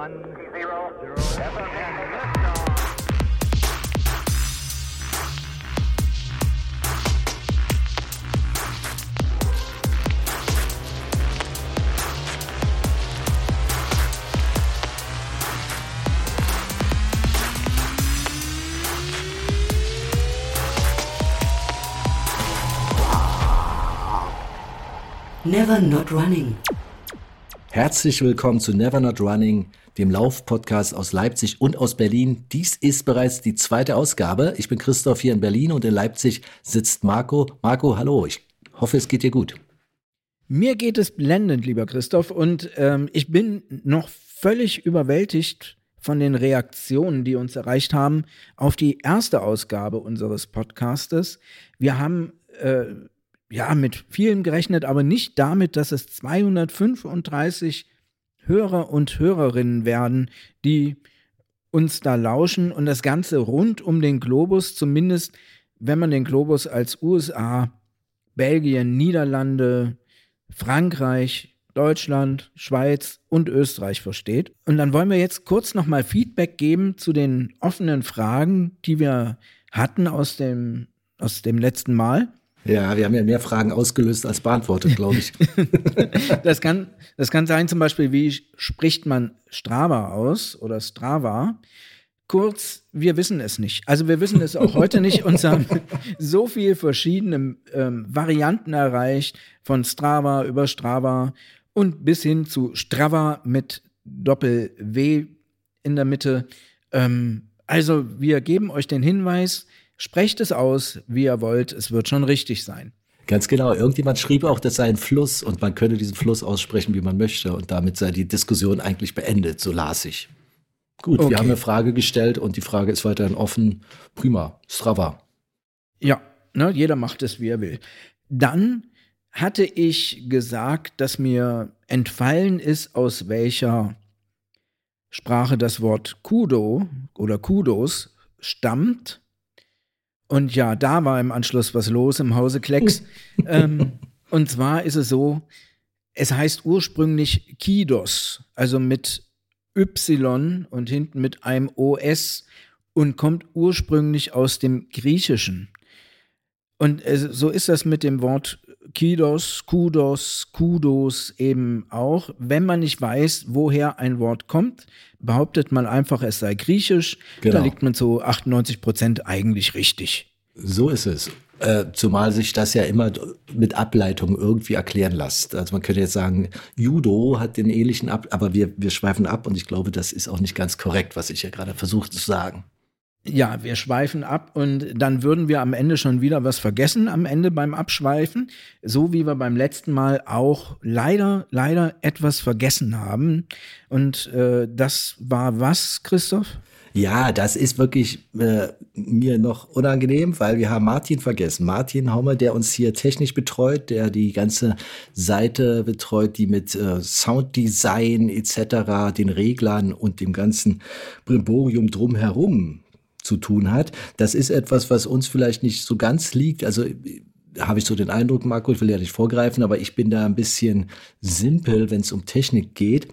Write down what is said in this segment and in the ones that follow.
one, zero, zero, and liftoff. Never Not Running. Herzlich willkommen zu Never Not Running, dem Lauf-Podcast aus Leipzig und aus Berlin. Dies ist bereits die zweite Ausgabe. Ich bin Christoph hier in Berlin und in Leipzig sitzt Marco. Marco, hallo. Ich hoffe, es geht dir gut. Mir geht es blendend, lieber Christoph, und ähm, ich bin noch völlig überwältigt von den Reaktionen, die uns erreicht haben auf die erste Ausgabe unseres Podcastes. Wir haben äh, ja mit vielem gerechnet, aber nicht damit, dass es 235 Hörer und Hörerinnen werden, die uns da lauschen und das Ganze rund um den Globus, zumindest wenn man den Globus als USA, Belgien, Niederlande, Frankreich, Deutschland, Schweiz und Österreich versteht. Und dann wollen wir jetzt kurz nochmal Feedback geben zu den offenen Fragen, die wir hatten aus dem, aus dem letzten Mal. Ja, wir haben ja mehr Fragen ausgelöst als beantwortet, glaube ich. das, kann, das kann sein zum Beispiel, wie spricht man Strava aus oder Strava? Kurz, wir wissen es nicht. Also wir wissen es auch heute nicht. Uns haben so viele verschiedene ähm, Varianten erreicht, von Strava über Strava und bis hin zu Strava mit Doppel-W in der Mitte. Ähm, also wir geben euch den Hinweis, Sprecht es aus, wie ihr wollt, es wird schon richtig sein. Ganz genau. Irgendjemand schrieb auch, das sei ein Fluss und man könne diesen Fluss aussprechen, wie man möchte. Und damit sei die Diskussion eigentlich beendet, so las ich. Gut, okay. wir haben eine Frage gestellt und die Frage ist weiterhin offen. Prima. Strava. Ja, ne, jeder macht es, wie er will. Dann hatte ich gesagt, dass mir entfallen ist, aus welcher Sprache das Wort Kudo oder Kudos stammt. Und ja, da war im Anschluss was los im Hause Klecks. ähm, und zwar ist es so, es heißt ursprünglich Kidos, also mit Y und hinten mit einem OS und kommt ursprünglich aus dem Griechischen. Und so ist das mit dem Wort Kidos, Kudos, Kudos eben auch. Wenn man nicht weiß, woher ein Wort kommt, behauptet man einfach, es sei griechisch. Genau. Da liegt man zu 98 Prozent eigentlich richtig. So ist es. Äh, zumal sich das ja immer mit Ableitung irgendwie erklären lässt. Also man könnte jetzt sagen, Judo hat den ähnlichen Ab, aber wir, wir schweifen ab und ich glaube, das ist auch nicht ganz korrekt, was ich ja gerade versucht zu sagen. Ja, wir schweifen ab und dann würden wir am Ende schon wieder was vergessen am Ende beim Abschweifen, so wie wir beim letzten Mal auch leider, leider etwas vergessen haben. Und äh, das war was, Christoph? Ja, das ist wirklich äh, mir noch unangenehm, weil wir haben Martin vergessen. Martin Haumer, der uns hier technisch betreut, der die ganze Seite betreut, die mit äh, Sounddesign etc., den Reglern und dem ganzen Brimborium drumherum zu tun hat. Das ist etwas, was uns vielleicht nicht so ganz liegt. Also habe ich so den Eindruck, Marco, ich will ja nicht vorgreifen, aber ich bin da ein bisschen simpel, wenn es um Technik geht.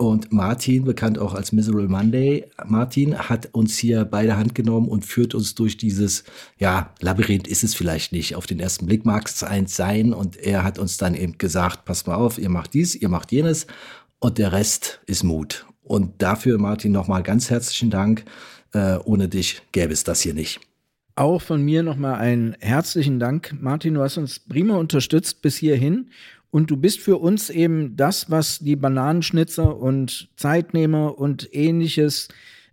Und Martin, bekannt auch als Miserable Monday, Martin hat uns hier beide Hand genommen und führt uns durch dieses, ja, Labyrinth ist es vielleicht nicht. Auf den ersten Blick mag es eins sein. Und er hat uns dann eben gesagt, passt mal auf, ihr macht dies, ihr macht jenes. Und der Rest ist Mut. Und dafür, Martin, nochmal ganz herzlichen Dank. Äh, ohne dich gäbe es das hier nicht. Auch von mir nochmal einen herzlichen Dank, Martin. Du hast uns prima unterstützt bis hierhin. Und du bist für uns eben das, was die Bananenschnitzer und Zeitnehmer und ähnliches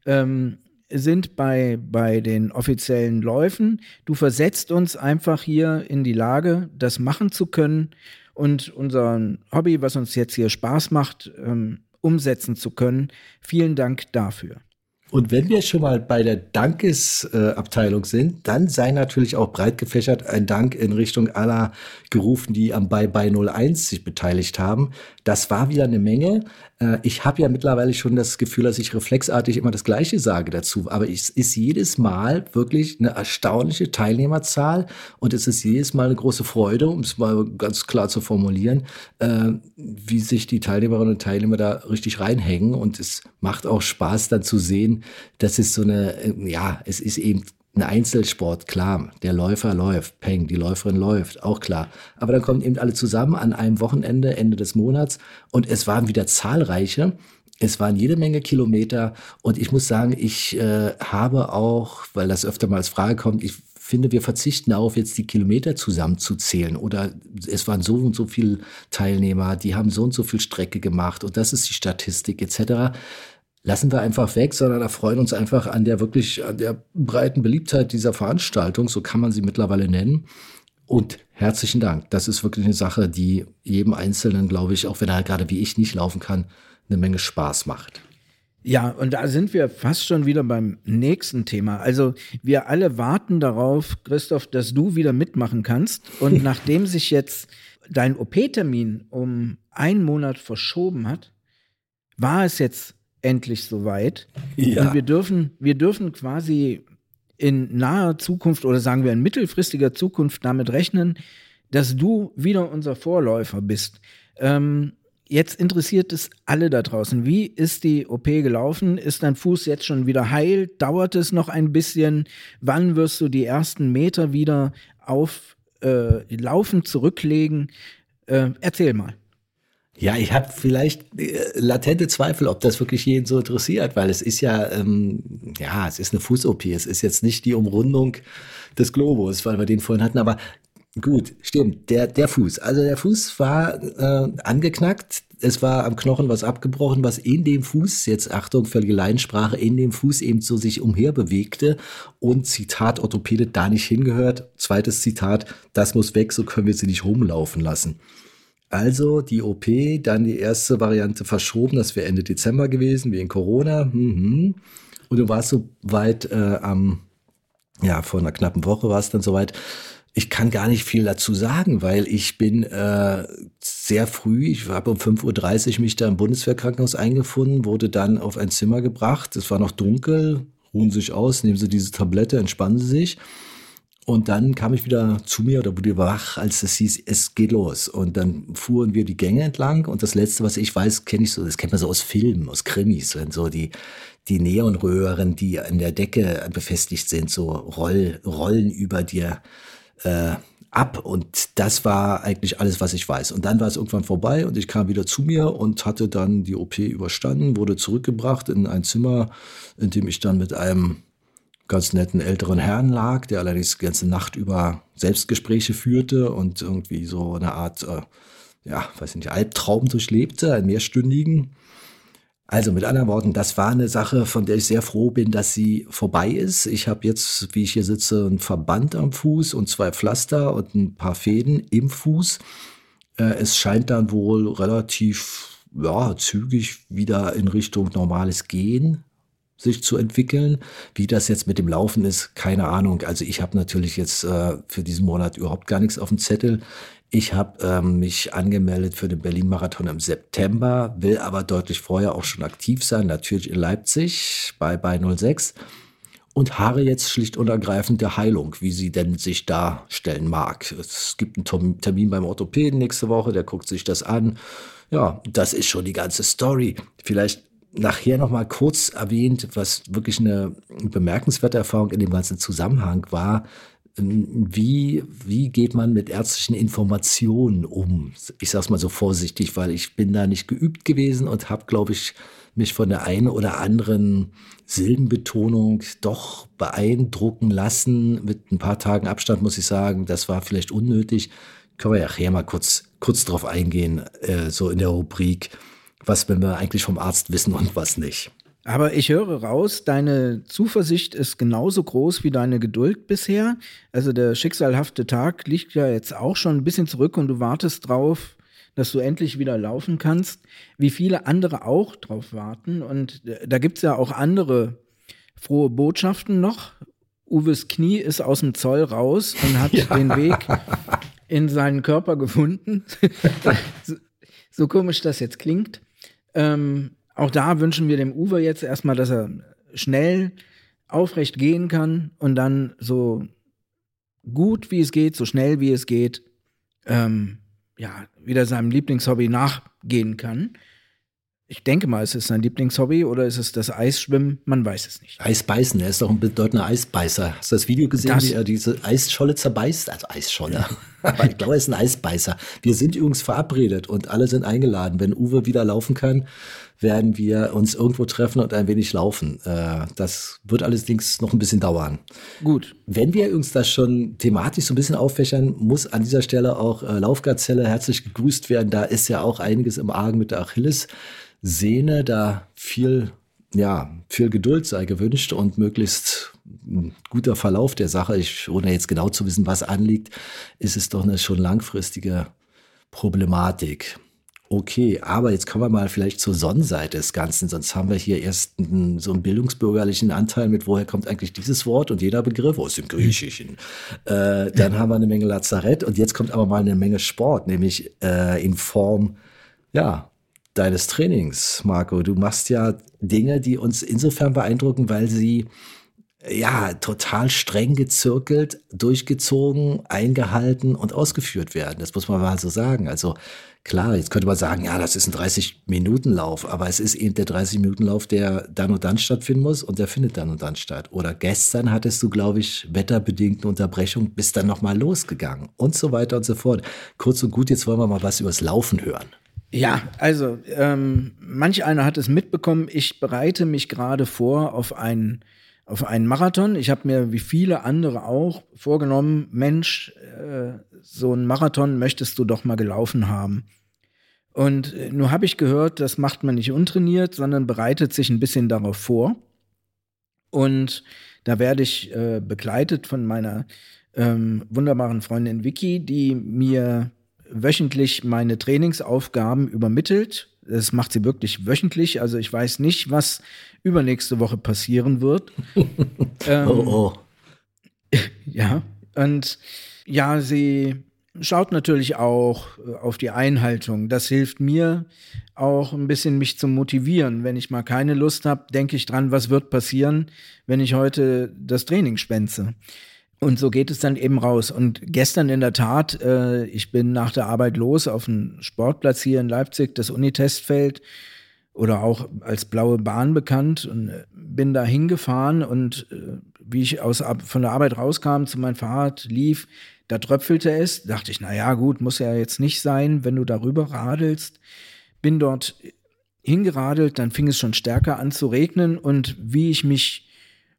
ähm, sind bei, bei den offiziellen Läufen. Du versetzt uns einfach hier in die Lage, das machen zu können und unser Hobby, was uns jetzt hier Spaß macht, ähm, umsetzen zu können. Vielen Dank dafür. Und wenn wir schon mal bei der Dankesabteilung sind, dann sei natürlich auch breit gefächert ein Dank in Richtung aller gerufen, die am Bye Bye 01 sich beteiligt haben. Das war wieder eine Menge. Äh, ich habe ja mittlerweile schon das Gefühl, dass ich reflexartig immer das Gleiche sage dazu. Aber es ist jedes Mal wirklich eine erstaunliche Teilnehmerzahl und es ist jedes Mal eine große Freude, um es mal ganz klar zu formulieren, äh, wie sich die Teilnehmerinnen und Teilnehmer da richtig reinhängen. Und es macht auch Spaß dann zu sehen, dass es so eine, äh, ja, es ist eben ein Einzelsport, klar, der Läufer läuft, Peng, die Läuferin läuft, auch klar. Aber dann kommen eben alle zusammen an einem Wochenende, Ende des Monats und es waren wieder zahlreiche. Es waren jede Menge Kilometer und ich muss sagen, ich äh, habe auch, weil das öfter mal als Frage kommt, ich finde, wir verzichten darauf, jetzt die Kilometer zusammenzuzählen oder es waren so und so viele Teilnehmer, die haben so und so viel Strecke gemacht und das ist die Statistik etc lassen wir einfach weg, sondern erfreuen uns einfach an der wirklich, an der breiten Beliebtheit dieser Veranstaltung, so kann man sie mittlerweile nennen. Und herzlichen Dank. Das ist wirklich eine Sache, die jedem Einzelnen, glaube ich, auch wenn er gerade wie ich nicht laufen kann, eine Menge Spaß macht. Ja, und da sind wir fast schon wieder beim nächsten Thema. Also wir alle warten darauf, Christoph, dass du wieder mitmachen kannst. Und nachdem sich jetzt dein OP-Termin um einen Monat verschoben hat, war es jetzt endlich soweit. Ja. Und wir dürfen, wir dürfen quasi in naher Zukunft oder sagen wir in mittelfristiger Zukunft damit rechnen, dass du wieder unser Vorläufer bist. Ähm, jetzt interessiert es alle da draußen. Wie ist die OP gelaufen? Ist dein Fuß jetzt schon wieder heil? Dauert es noch ein bisschen? Wann wirst du die ersten Meter wieder auf äh, Laufen zurücklegen? Äh, erzähl mal. Ja, ich habe vielleicht äh, latente Zweifel, ob das wirklich jeden so interessiert, weil es ist ja, ähm, ja, es ist eine Fuß-OP. Es ist jetzt nicht die Umrundung des Globus, weil wir den vorhin hatten. Aber gut, stimmt, der, der Fuß. Also der Fuß war äh, angeknackt. Es war am Knochen was abgebrochen, was in dem Fuß, jetzt Achtung, völlige Leinsprache, in dem Fuß eben so sich umher bewegte und Zitat Orthopäde da nicht hingehört. Zweites Zitat, das muss weg, so können wir sie nicht rumlaufen lassen. Also die OP, dann die erste Variante verschoben, das wäre Ende Dezember gewesen, wegen Corona. Mhm. Und du warst so weit äh, am, ja, vor einer knappen Woche war es dann soweit. Ich kann gar nicht viel dazu sagen, weil ich bin äh, sehr früh, ich habe um 5.30 Uhr mich da im Bundeswehrkrankenhaus eingefunden, wurde dann auf ein Zimmer gebracht. Es war noch dunkel, ruhen sich aus, nehmen Sie diese Tablette, entspannen Sie sich. Und dann kam ich wieder zu mir oder wurde wach, als es hieß, es geht los. Und dann fuhren wir die Gänge entlang. Und das Letzte, was ich weiß, kenne ich so, das kennt man so aus Filmen, aus Krimis, wenn so die, die Neonröhren, die an der Decke befestigt sind, so roll, rollen über dir äh, ab. Und das war eigentlich alles, was ich weiß. Und dann war es irgendwann vorbei und ich kam wieder zu mir und hatte dann die OP überstanden, wurde zurückgebracht in ein Zimmer, in dem ich dann mit einem ganz netten älteren Herrn lag, der allerdings die ganze Nacht über Selbstgespräche führte und irgendwie so eine Art, äh, ja, weiß nicht, Albtraum durchlebte, einen mehrstündigen. Also mit anderen Worten, das war eine Sache, von der ich sehr froh bin, dass sie vorbei ist. Ich habe jetzt, wie ich hier sitze, einen Verband am Fuß und zwei Pflaster und ein paar Fäden im Fuß. Äh, es scheint dann wohl relativ ja, zügig wieder in Richtung normales Gehen sich zu entwickeln. Wie das jetzt mit dem Laufen ist, keine Ahnung. Also ich habe natürlich jetzt äh, für diesen Monat überhaupt gar nichts auf dem Zettel. Ich habe ähm, mich angemeldet für den Berlin-Marathon im September, will aber deutlich vorher auch schon aktiv sein, natürlich in Leipzig bei, bei 06 und harre jetzt schlicht und ergreifend der Heilung, wie sie denn sich darstellen mag. Es gibt einen Termin beim Orthopäden nächste Woche, der guckt sich das an. Ja, das ist schon die ganze Story. Vielleicht nachher noch mal kurz erwähnt, was wirklich eine bemerkenswerte Erfahrung in dem ganzen Zusammenhang war. Wie, wie geht man mit ärztlichen Informationen um? Ich sage es mal so vorsichtig, weil ich bin da nicht geübt gewesen und habe, glaube ich, mich von der einen oder anderen Silbenbetonung doch beeindrucken lassen. Mit ein paar Tagen Abstand muss ich sagen, das war vielleicht unnötig. Können wir ja nachher mal kurz, kurz drauf eingehen, äh, so in der Rubrik was wir eigentlich vom Arzt wissen und was nicht. Aber ich höre raus, deine Zuversicht ist genauso groß wie deine Geduld bisher. Also der schicksalhafte Tag liegt ja jetzt auch schon ein bisschen zurück und du wartest drauf, dass du endlich wieder laufen kannst, wie viele andere auch drauf warten. Und da gibt es ja auch andere frohe Botschaften noch. Uwes Knie ist aus dem Zoll raus und hat ja. den Weg in seinen Körper gefunden. so, so komisch das jetzt klingt. Ähm, auch da wünschen wir dem Uwe jetzt erstmal, dass er schnell aufrecht gehen kann und dann so gut wie es geht, so schnell wie es geht, ähm, ja, wieder seinem Lieblingshobby nachgehen kann. Ich denke mal, es ist sein Lieblingshobby oder ist es das Eisschwimmen? Man weiß es nicht. Eisbeißen, er ist doch ein bedeutender Eisbeißer. Hast du das Video gesehen, Das- wie er diese Eisscholle zerbeißt? Also Eisscholle. Aber ich glaube, er ist ein Eisbeißer. Wir sind übrigens verabredet und alle sind eingeladen. Wenn Uwe wieder laufen kann, werden wir uns irgendwo treffen und ein wenig laufen. Äh, Das wird allerdings noch ein bisschen dauern. Gut. Wenn wir uns das schon thematisch so ein bisschen auffächern, muss an dieser Stelle auch äh, Laufgazelle herzlich gegrüßt werden. Da ist ja auch einiges im Argen mit der Achillessehne. Da viel, ja, viel Geduld sei gewünscht und möglichst ein guter Verlauf der Sache. Ich, ohne jetzt genau zu wissen, was anliegt, ist es doch eine schon langfristige Problematik. Okay, aber jetzt kommen wir mal vielleicht zur Sonnenseite des Ganzen, sonst haben wir hier erst einen, so einen bildungsbürgerlichen Anteil mit, woher kommt eigentlich dieses Wort und jeder Begriff aus dem Griechischen. Äh, dann haben wir eine Menge Lazarett und jetzt kommt aber mal eine Menge Sport, nämlich äh, in Form, ja, deines Trainings, Marco. Du machst ja Dinge, die uns insofern beeindrucken, weil sie ja, total streng gezirkelt, durchgezogen, eingehalten und ausgeführt werden. Das muss man mal so sagen. Also klar, jetzt könnte man sagen, ja, das ist ein 30-Minuten-Lauf, aber es ist eben der 30-Minuten-Lauf, der dann und dann stattfinden muss und der findet dann und dann statt. Oder gestern hattest du, glaube ich, wetterbedingt eine Unterbrechung, bist dann nochmal losgegangen und so weiter und so fort. Kurz und gut, jetzt wollen wir mal was übers Laufen hören. Ja, also ähm, manch einer hat es mitbekommen. Ich bereite mich gerade vor auf einen auf einen Marathon. Ich habe mir wie viele andere auch vorgenommen, Mensch, äh, so einen Marathon möchtest du doch mal gelaufen haben. Und äh, nur habe ich gehört, das macht man nicht untrainiert, sondern bereitet sich ein bisschen darauf vor. Und da werde ich äh, begleitet von meiner ähm, wunderbaren Freundin Vicky, die mir wöchentlich meine Trainingsaufgaben übermittelt. Das macht sie wirklich wöchentlich. Also ich weiß nicht, was übernächste Woche passieren wird. ähm, Oh, oh. ja, und ja, sie schaut natürlich auch äh, auf die Einhaltung. Das hilft mir auch ein bisschen, mich zu motivieren. Wenn ich mal keine Lust habe, denke ich dran, was wird passieren, wenn ich heute das Training schwänze. Und so geht es dann eben raus. Und gestern in der Tat, äh, ich bin nach der Arbeit los auf einen Sportplatz hier in Leipzig, das Unitestfeld oder auch als blaue Bahn bekannt und äh, bin da hingefahren und äh, wie ich aus, von der Arbeit rauskam, zu meinem Fahrrad lief, da tröpfelte es, dachte ich, na ja, gut, muss ja jetzt nicht sein, wenn du darüber radelst. Bin dort hingeradelt, dann fing es schon stärker an zu regnen und wie ich mich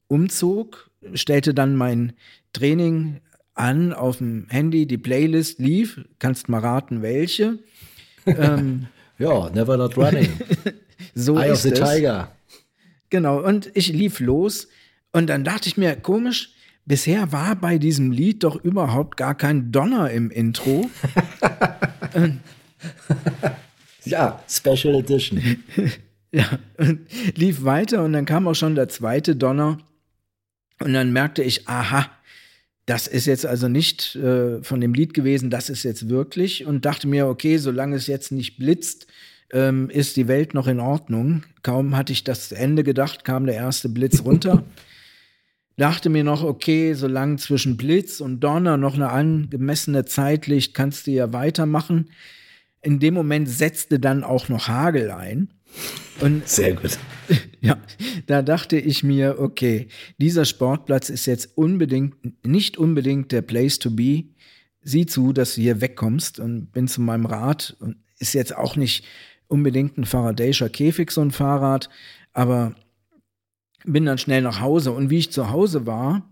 umzog, stellte dann mein Training an auf dem Handy, die Playlist lief, kannst mal raten, welche. ähm, Ja, never not running. so Eye of the es. Tiger. Genau, und ich lief los und dann dachte ich mir, komisch, bisher war bei diesem Lied doch überhaupt gar kein Donner im Intro. Ja, Special Edition. ja, und lief weiter und dann kam auch schon der zweite Donner und dann merkte ich, aha, das ist jetzt also nicht äh, von dem Lied gewesen, das ist jetzt wirklich und dachte mir, okay, solange es jetzt nicht blitzt, ähm, ist die Welt noch in Ordnung. Kaum hatte ich das Ende gedacht, kam der erste Blitz runter. dachte mir noch, okay, solange zwischen Blitz und Donner noch eine angemessene Zeit liegt, kannst du ja weitermachen. In dem Moment setzte dann auch noch Hagel ein. Und Sehr gut. ja, da dachte ich mir, okay, dieser Sportplatz ist jetzt unbedingt, nicht unbedingt der Place to be. Sieh zu, dass du hier wegkommst und bin zu meinem Rad und ist jetzt auch nicht unbedingt ein Faraday'scher Käfig, so ein Fahrrad, aber bin dann schnell nach Hause und wie ich zu Hause war,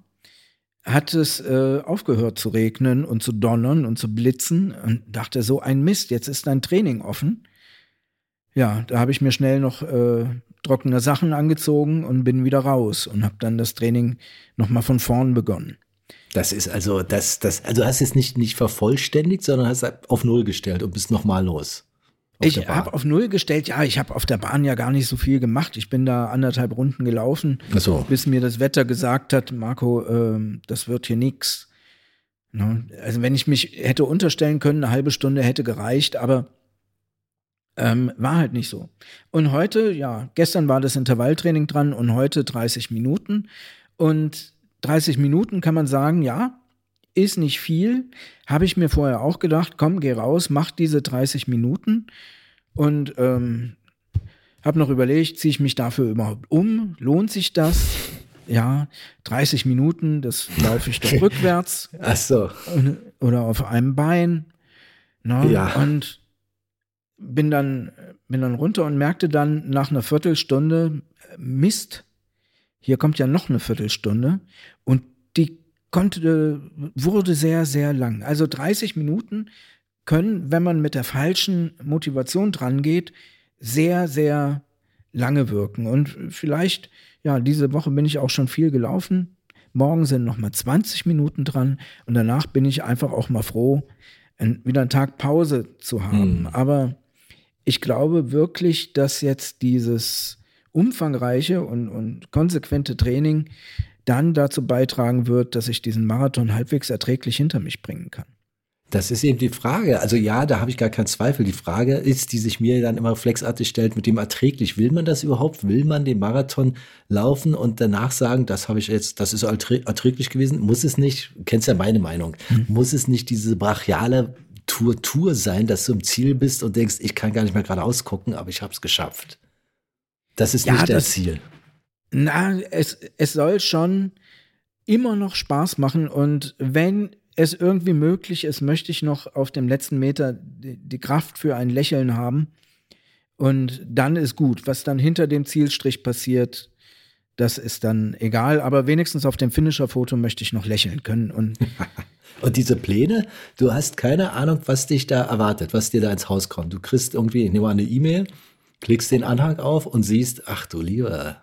hat es äh, aufgehört zu regnen und zu donnern und zu blitzen und dachte so ein Mist, jetzt ist dein Training offen. Ja, da habe ich mir schnell noch äh, trockene Sachen angezogen und bin wieder raus und habe dann das Training noch mal von vorn begonnen. Das ist also, das, das, also hast es nicht, nicht vervollständigt, sondern hast auf Null gestellt und bist nochmal los. Ich habe auf Null gestellt, ja, ich habe auf der Bahn ja gar nicht so viel gemacht. Ich bin da anderthalb Runden gelaufen, so. bis mir das Wetter gesagt hat, Marco, ähm, das wird hier nix. Ne? Also wenn ich mich hätte unterstellen können, eine halbe Stunde hätte gereicht, aber Ähm, war halt nicht so. Und heute, ja, gestern war das Intervalltraining dran und heute 30 Minuten. Und 30 Minuten kann man sagen, ja, ist nicht viel. Habe ich mir vorher auch gedacht, komm, geh raus, mach diese 30 Minuten. Und ähm, habe noch überlegt, ziehe ich mich dafür überhaupt um? Lohnt sich das? Ja, 30 Minuten, das laufe ich doch rückwärts. Ach so. Oder auf einem Bein. Ne? Ja. Und bin dann, bin dann runter und merkte dann nach einer Viertelstunde, Mist, hier kommt ja noch eine Viertelstunde. Und die konnte, wurde sehr, sehr lang. Also 30 Minuten können, wenn man mit der falschen Motivation dran geht, sehr, sehr lange wirken. Und vielleicht, ja, diese Woche bin ich auch schon viel gelaufen. Morgen sind noch mal 20 Minuten dran und danach bin ich einfach auch mal froh, wieder einen Tag Pause zu haben. Hm. Aber ich glaube wirklich, dass jetzt dieses umfangreiche und, und konsequente Training dann dazu beitragen wird, dass ich diesen Marathon halbwegs erträglich hinter mich bringen kann. Das ist eben die Frage. Also ja, da habe ich gar keinen Zweifel. Die Frage ist, die sich mir dann immer reflexartig stellt, mit dem erträglich. Will man das überhaupt? Will man den Marathon laufen und danach sagen, das habe ich jetzt, das ist erträ- erträglich gewesen? Muss es nicht, du kennst ja meine Meinung, muss es nicht diese brachiale Tour Tour sein, dass du im Ziel bist und denkst, ich kann gar nicht mehr geradeaus gucken, aber ich habe es geschafft. Das ist Ja, nicht das Ziel. Na, es, es soll schon immer noch Spaß machen und wenn es irgendwie möglich ist, möchte ich noch auf dem letzten Meter die, die Kraft für ein Lächeln haben und dann ist gut. Was dann hinter dem Zielstrich passiert, das ist dann egal, aber wenigstens auf dem Finisher-Foto möchte ich noch lächeln können und Und diese Pläne, du hast keine Ahnung, was dich da erwartet, was dir da ins Haus kommt. Du kriegst irgendwie, ich nehme mal eine E-Mail, klickst den Anhang auf und siehst, ach du lieber,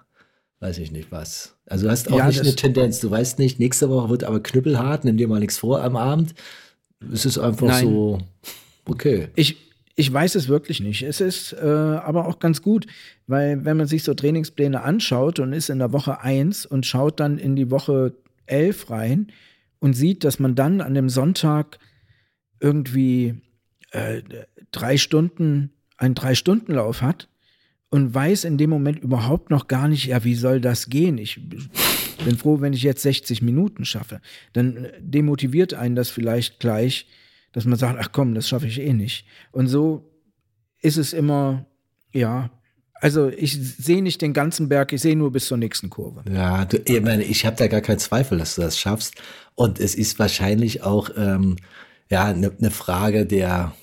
weiß ich nicht was. Also du hast auch Ja, nicht eine Tendenz. Du weißt nicht, nächste Woche wird aber knüppelhart, nimm dir mal nichts vor am Abend. Es ist einfach Nein. so, okay. Ich, ich weiß es wirklich nicht. Es ist äh, aber auch ganz gut, weil wenn man sich so Trainingspläne anschaut und ist in der Woche 1 und schaut dann in die Woche 11 rein und sieht, dass man dann an dem Sonntag irgendwie äh, drei Stunden, einen Drei-Stunden-Lauf hat und weiß in dem Moment überhaupt noch gar nicht, ja, wie soll das gehen? Ich bin froh, wenn ich jetzt 60 Minuten schaffe. Dann äh, demotiviert einen das vielleicht gleich, dass man sagt, ach komm, das schaffe ich eh nicht. Und so ist es immer, ja, also ich sehe nicht den ganzen Berg, ich sehe nur bis zur nächsten Kurve. Ja, du, ich meine, ich habe da gar keinen Zweifel, dass du das schaffst. Und es ist wahrscheinlich auch ähm, ja eine ne Frage der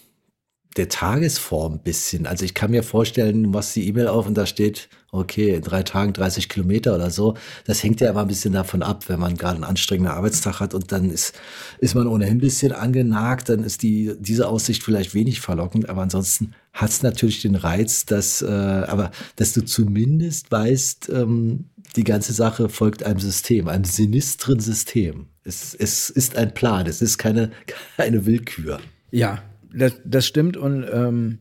der Tagesform ein bisschen. Also ich kann mir vorstellen, du machst die E-Mail auf und da steht, okay, in drei Tagen 30 Kilometer oder so. Das hängt ja immer ein bisschen davon ab, wenn man gerade einen anstrengenden Arbeitstag hat und dann ist, ist man ohnehin ein bisschen angenagt, dann ist die, diese Aussicht vielleicht wenig verlockend, aber ansonsten hat es natürlich den Reiz, dass, äh, aber dass du zumindest weißt, ähm, die ganze Sache folgt einem System, einem sinistren System. Es, es ist ein Plan, es ist keine, keine Willkür. Ja, das, das stimmt und ähm,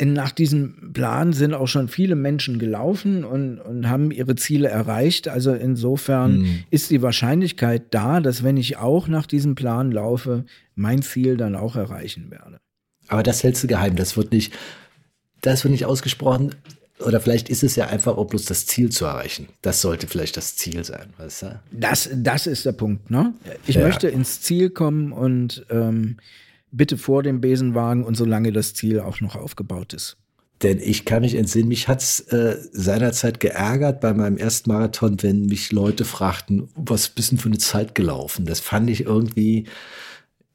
nach diesem Plan sind auch schon viele Menschen gelaufen und, und haben ihre Ziele erreicht. Also insofern Mhm. ist die Wahrscheinlichkeit da, dass wenn ich auch nach diesem Plan laufe, mein Ziel dann auch erreichen werde. Aber das hältst du geheim. Das wird nicht, das wird nicht ausgesprochen. Oder vielleicht ist es ja einfach auch bloß das Ziel zu erreichen. Das sollte vielleicht das Ziel sein, weißt du? Das, das ist der Punkt, ne? Ich Ja. möchte ins Ziel kommen und ähm, bitte vor dem Besenwagen und solange das Ziel auch noch aufgebaut ist. Denn ich kann mich entsinnen, mich hat's äh, seinerzeit geärgert bei meinem ersten Marathon, wenn mich Leute fragten, was bist denn für eine Zeit gelaufen? Das fand ich irgendwie,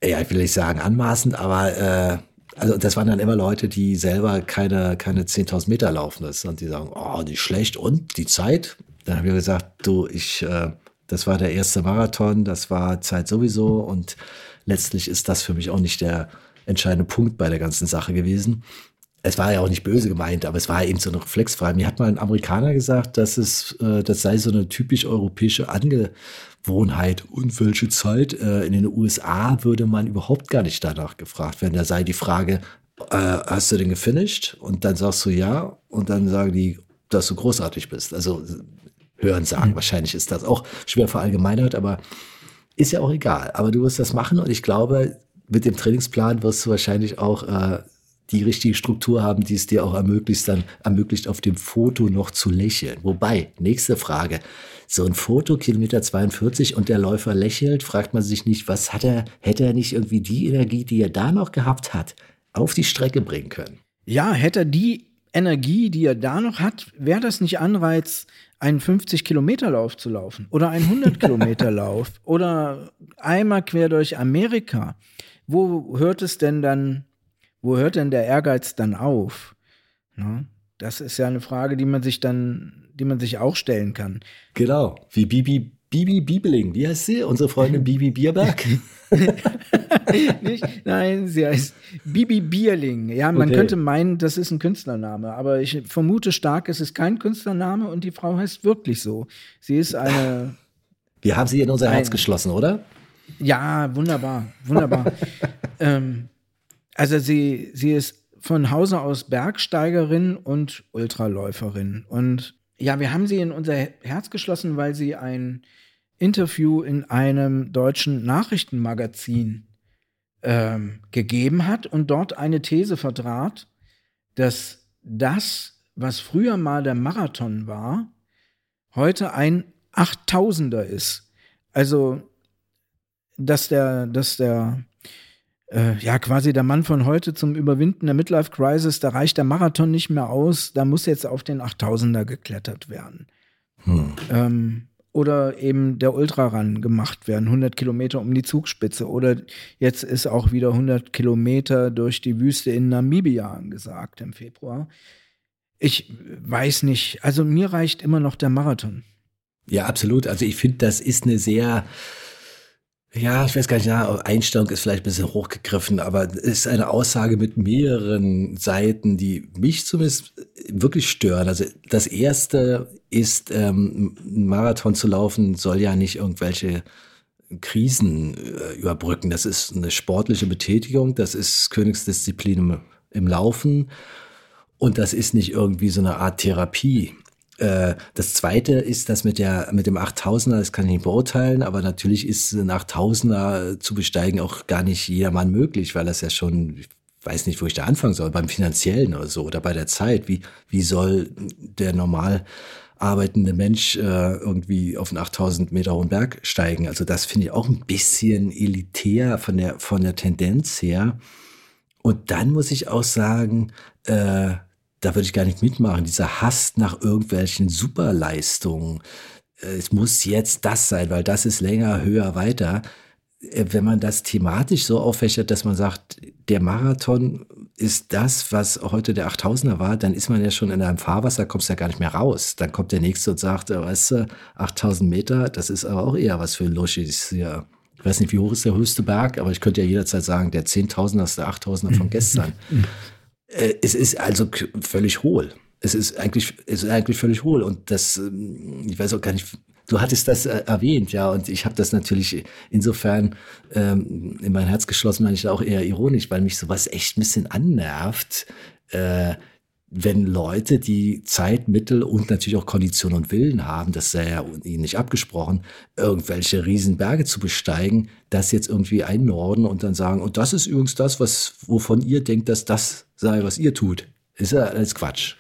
ja, ich will nicht sagen anmaßend, aber äh, also das waren dann immer Leute, die selber keine, keine 10.000 Meter laufen ist und die sagen, oh, nicht schlecht und die Zeit? Dann habe ich gesagt, du, ich, äh, das war der erste Marathon, das war Zeit sowieso und letztlich ist das für mich auch nicht der entscheidende Punkt bei der ganzen Sache gewesen es war ja auch nicht böse gemeint, aber es war eben so eine Reflexfrage. Mir hat mal ein Amerikaner gesagt, dass es, äh, das sei so eine typisch europäische Angewohnheit. Und welche Zeit? Äh, in den USA würde man überhaupt gar nicht danach gefragt werden. Da sei die Frage, äh, hast du den gefinisht? Und dann sagst du ja. Und dann sagen die, dass du großartig bist. Also hören sagen. Wahrscheinlich ist das auch schwer verallgemeinert, aber ist ja auch egal. Aber du wirst das machen und ich glaube, mit dem Trainingsplan wirst du wahrscheinlich auch äh, die richtige Struktur haben, die es dir auch ermöglicht, dann ermöglicht, auf dem Foto noch zu lächeln. Wobei, nächste Frage. So ein Foto, Kilometer 42 und der Läufer lächelt, fragt man sich nicht, was hat er, hätte er nicht irgendwie die Energie, die er da noch gehabt hat, auf die Strecke bringen können? Ja, hätte er die Energie, die er da noch hat, wäre das nicht Anreiz, einen 50-Kilometer-Lauf zu laufen oder einen 100-Kilometer-Lauf oder einmal quer durch Amerika. Wo hört es denn dann, wo hört denn der Ehrgeiz dann auf? Ne? Das ist ja eine Frage, die man sich dann, die man sich auch stellen kann. Genau, wie Bibi Bibi Biebeling, wie heißt sie? Unsere Freundin Bibi Bierberg? Nicht? Nein, sie heißt Bibi Bierling. Ja, man Okay. könnte meinen, das ist ein Künstlername, aber ich vermute stark, es ist kein Künstlername und die Frau heißt wirklich so. Sie ist eine, Wir haben sie in unser Herz Nein. geschlossen, oder? ja, wunderbar, wunderbar. ähm, also sie, sie ist von Hause aus Bergsteigerin und Ultraläuferin. Und ja, wir haben sie in unser Herz geschlossen, weil sie ein Interview in einem deutschen Nachrichtenmagazin ähm, gegeben hat und dort eine These vertrat, dass das, was früher mal der Marathon war, heute ein Achttausender ist. Also, dass der, dass der, äh, ja, quasi der Mann von heute zum Überwinden der Midlife Crisis, da reicht der Marathon nicht mehr aus, da muss jetzt auf den Achttausender geklettert werden. Ähm, oder eben der Ultrarun gemacht werden, 100 Kilometer um die Zugspitze. Oder jetzt ist auch wieder 100 Kilometer durch die Wüste in Namibia angesagt im Februar. Ich weiß nicht, also mir reicht immer noch der Marathon. Ja, absolut. Also ich finde, das ist eine sehr, ja, ich weiß gar nicht, ja, Einstellung ist vielleicht ein bisschen hochgegriffen, aber es ist eine Aussage mit mehreren Seiten, die mich zumindest wirklich stören. Also das erste ist, ähm, ein Marathon zu laufen soll ja nicht irgendwelche Krisen äh, überbrücken. Das ist eine sportliche Betätigung, das ist Königsdisziplin im, im Laufen und das ist nicht irgendwie so eine Art Therapie. Äh, Das zweite ist das mit der, mit dem 8000er, das kann ich nicht beurteilen, aber natürlich ist ein 8000er zu besteigen auch gar nicht jedermann möglich, weil das ja schon, ich weiß nicht, wo ich da anfangen soll, beim finanziellen oder so oder bei der Zeit. Wie, wie soll der normal arbeitende Mensch äh, irgendwie auf einen 8000 Meter hohen Berg steigen? Also das finde ich auch ein bisschen elitär von der, von der Tendenz her. Und dann muss ich auch sagen, äh, da würde ich gar nicht mitmachen. Dieser Hass nach irgendwelchen Superleistungen. Äh, Es muss jetzt das sein, weil das ist länger, höher, weiter. Äh, Wenn man das thematisch so auffächert, dass man sagt, der Marathon ist das, was heute der 8000er war, dann ist man ja schon in einem Fahrwasser, kommst ja gar nicht mehr raus. Dann kommt der Nächste und sagt, äh, weißt du, 8000 Meter, das ist aber auch eher was für Luschis hier. Ich weiß nicht, wie hoch ist der höchste Berg, aber ich könnte ja jederzeit sagen, der 10.000er ist der 8.000er von gestern. Äh, es ist also völlig hohl. Es ist eigentlich, es ist eigentlich völlig hohl. Und das, ähm, ich weiß auch gar nicht, du hattest das äh, erwähnt, ja, und ich habe das natürlich insofern ähm, in mein Herz geschlossen, meine ich auch eher ironisch, weil mich sowas echt ein bisschen annervt, äh, wenn Leute, die Zeit, Mittel und natürlich auch Kondition und Willen haben, das sei ja ihnen nicht abgesprochen, irgendwelche Riesenberge zu besteigen, das jetzt irgendwie einnorden und dann sagen, und das ist übrigens das, was, wovon ihr denkt, dass das sei, was ihr tut. Ist ja alles Quatsch.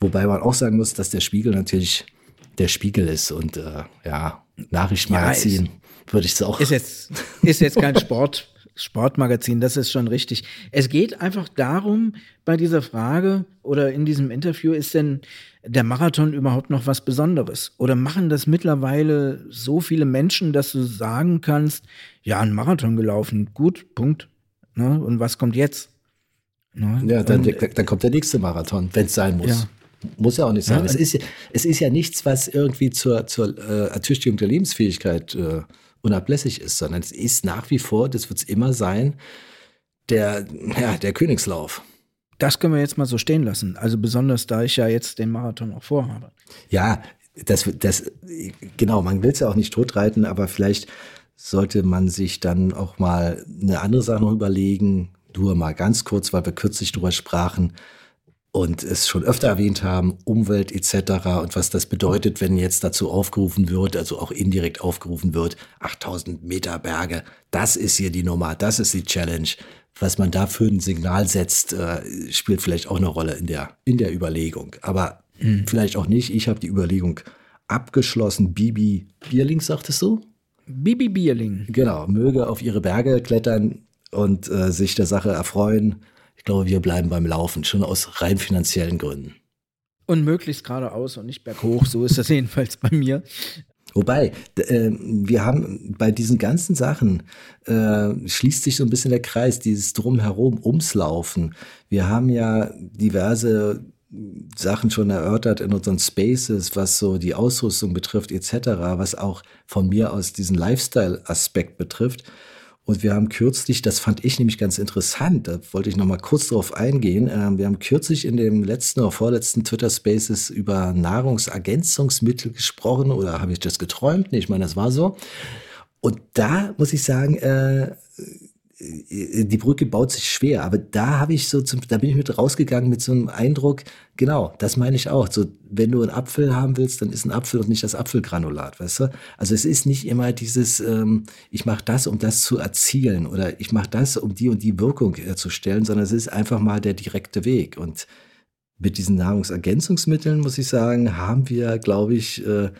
Wobei man auch sagen muss, dass der Spiegel natürlich der Spiegel ist und äh, ja, Nachrichtenmagazin würde ich es auch. Ist jetzt, ist jetzt kein Sport, Sportmagazin, das ist schon richtig. Es geht einfach darum, bei dieser Frage oder in diesem Interview, ist denn der Marathon überhaupt noch was Besonderes? Oder machen das mittlerweile so viele Menschen, dass du sagen kannst, ja, ein Marathon gelaufen, gut, Punkt. Ne? Und was kommt jetzt? Ne? Ja, dann, Und, dann kommt der nächste Marathon, wenn es sein muss. Ja. Muss ja auch nicht sein. Ja, es, ist, ja- es ist ja nichts, was irgendwie zur, zur äh, Ertüchtigung der Lebensfähigkeit äh, unablässig ist, sondern es ist nach wie vor, das wird es immer sein, der, ja, der Königslauf. Das können wir jetzt mal so stehen lassen. Also besonders, da ich ja jetzt den Marathon auch vorhabe. Ja, das, das, genau, man will es ja auch nicht totreiten, aber vielleicht sollte man sich dann auch mal eine andere Sache noch überlegen. Nur mal ganz kurz, weil wir kürzlich drüber sprachen und es schon öfter erwähnt haben, Umwelt etc. und was das bedeutet, wenn jetzt dazu aufgerufen wird, also auch indirekt aufgerufen wird, 8000 Meter Berge, das ist hier die Nummer, das ist die Challenge. was man da für ein Signal setzt, äh, spielt vielleicht auch eine Rolle in der, in der Überlegung. Aber mhm. vielleicht auch nicht. Ich habe die Überlegung abgeschlossen. Bibi Bierling, sagtest du? Bibi Bierling. Genau, möge auf ihre Berge klettern und äh, sich der Sache erfreuen. Ich glaube, wir bleiben beim Laufen, schon aus rein finanziellen Gründen. Und möglichst geradeaus und nicht berghoch, so ist das jedenfalls bei mir. Wobei, äh, wir haben bei diesen ganzen Sachen äh, schließt sich so ein bisschen der Kreis, dieses drumherum, ums Laufen. Wir haben ja diverse Sachen schon erörtert in unseren Spaces, was so die Ausrüstung betrifft etc., was auch von mir aus diesen Lifestyle-Aspekt betrifft. Und wir haben kürzlich, das fand ich nämlich ganz interessant, da wollte ich noch mal kurz drauf eingehen. Ähm, wir haben kürzlich in dem letzten oder vorletzten Twitter Spaces über Nahrungsergänzungsmittel gesprochen oder habe ich das geträumt? Nee, ich meine, das war so. Und da muss ich sagen, äh, die Brücke baut sich schwer, aber da habe ich so zum, da bin ich mit rausgegangen mit so einem Eindruck, genau, das meine ich auch. So, wenn du einen Apfel haben willst, dann ist ein Apfel und nicht das Apfelgranulat, weißt du? Also es ist nicht immer dieses, ähm, ich mache das, um das zu erzielen oder ich mache das, um die und die Wirkung herzustellen, sondern es ist einfach mal der direkte Weg. Und mit diesen Nahrungsergänzungsmitteln, muss ich sagen, haben wir, glaube ich, äh,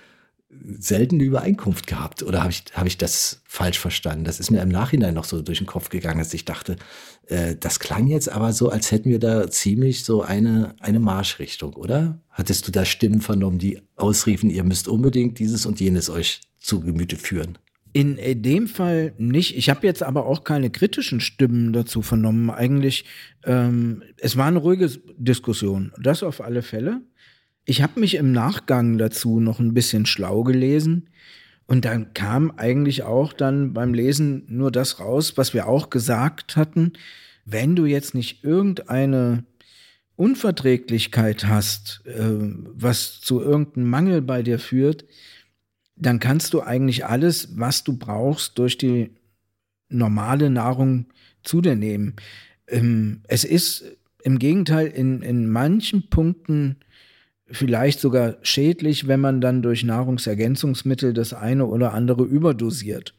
selten eine Übereinkunft gehabt. Oder habe ich, hab ich das falsch verstanden? Das ist mir im Nachhinein noch so durch den Kopf gegangen, dass ich dachte, äh, das klang jetzt aber so, als hätten wir da ziemlich so eine, eine Marschrichtung, oder? Hattest du da Stimmen vernommen, die ausriefen, ihr müsst unbedingt dieses und jenes euch zu Gemüte führen? In dem Fall nicht. Ich habe jetzt aber auch keine kritischen Stimmen dazu vernommen. Eigentlich, ähm, es war eine ruhige Diskussion. Das auf alle Fälle. Ich habe mich im Nachgang dazu noch ein bisschen schlau gelesen und dann kam eigentlich auch dann beim Lesen nur das raus, was wir auch gesagt hatten. Wenn du jetzt nicht irgendeine Unverträglichkeit hast, äh, was zu irgendeinem Mangel bei dir führt, dann kannst du eigentlich alles, was du brauchst, durch die normale Nahrung zu dir nehmen. Ähm, es ist im Gegenteil in, in manchen Punkten vielleicht sogar schädlich, wenn man dann durch Nahrungsergänzungsmittel das eine oder andere überdosiert.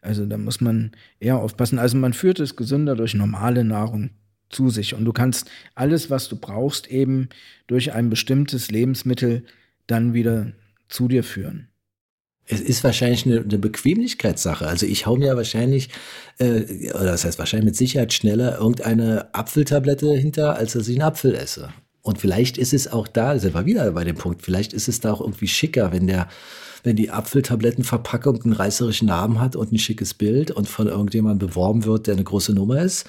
Also da muss man eher aufpassen. Also man führt es gesünder durch normale Nahrung zu sich. Und du kannst alles, was du brauchst, eben durch ein bestimmtes Lebensmittel dann wieder zu dir führen. Es ist wahrscheinlich eine, eine Bequemlichkeitssache. Also ich hau mir wahrscheinlich, äh, oder das heißt wahrscheinlich mit Sicherheit schneller irgendeine Apfeltablette hinter, als dass ich einen Apfel esse. Und vielleicht ist es auch da, sind wir wieder bei dem Punkt, vielleicht ist es da auch irgendwie schicker, wenn der, wenn die Apfeltablettenverpackung einen reißerischen Namen hat und ein schickes Bild und von irgendjemandem beworben wird, der eine große Nummer ist,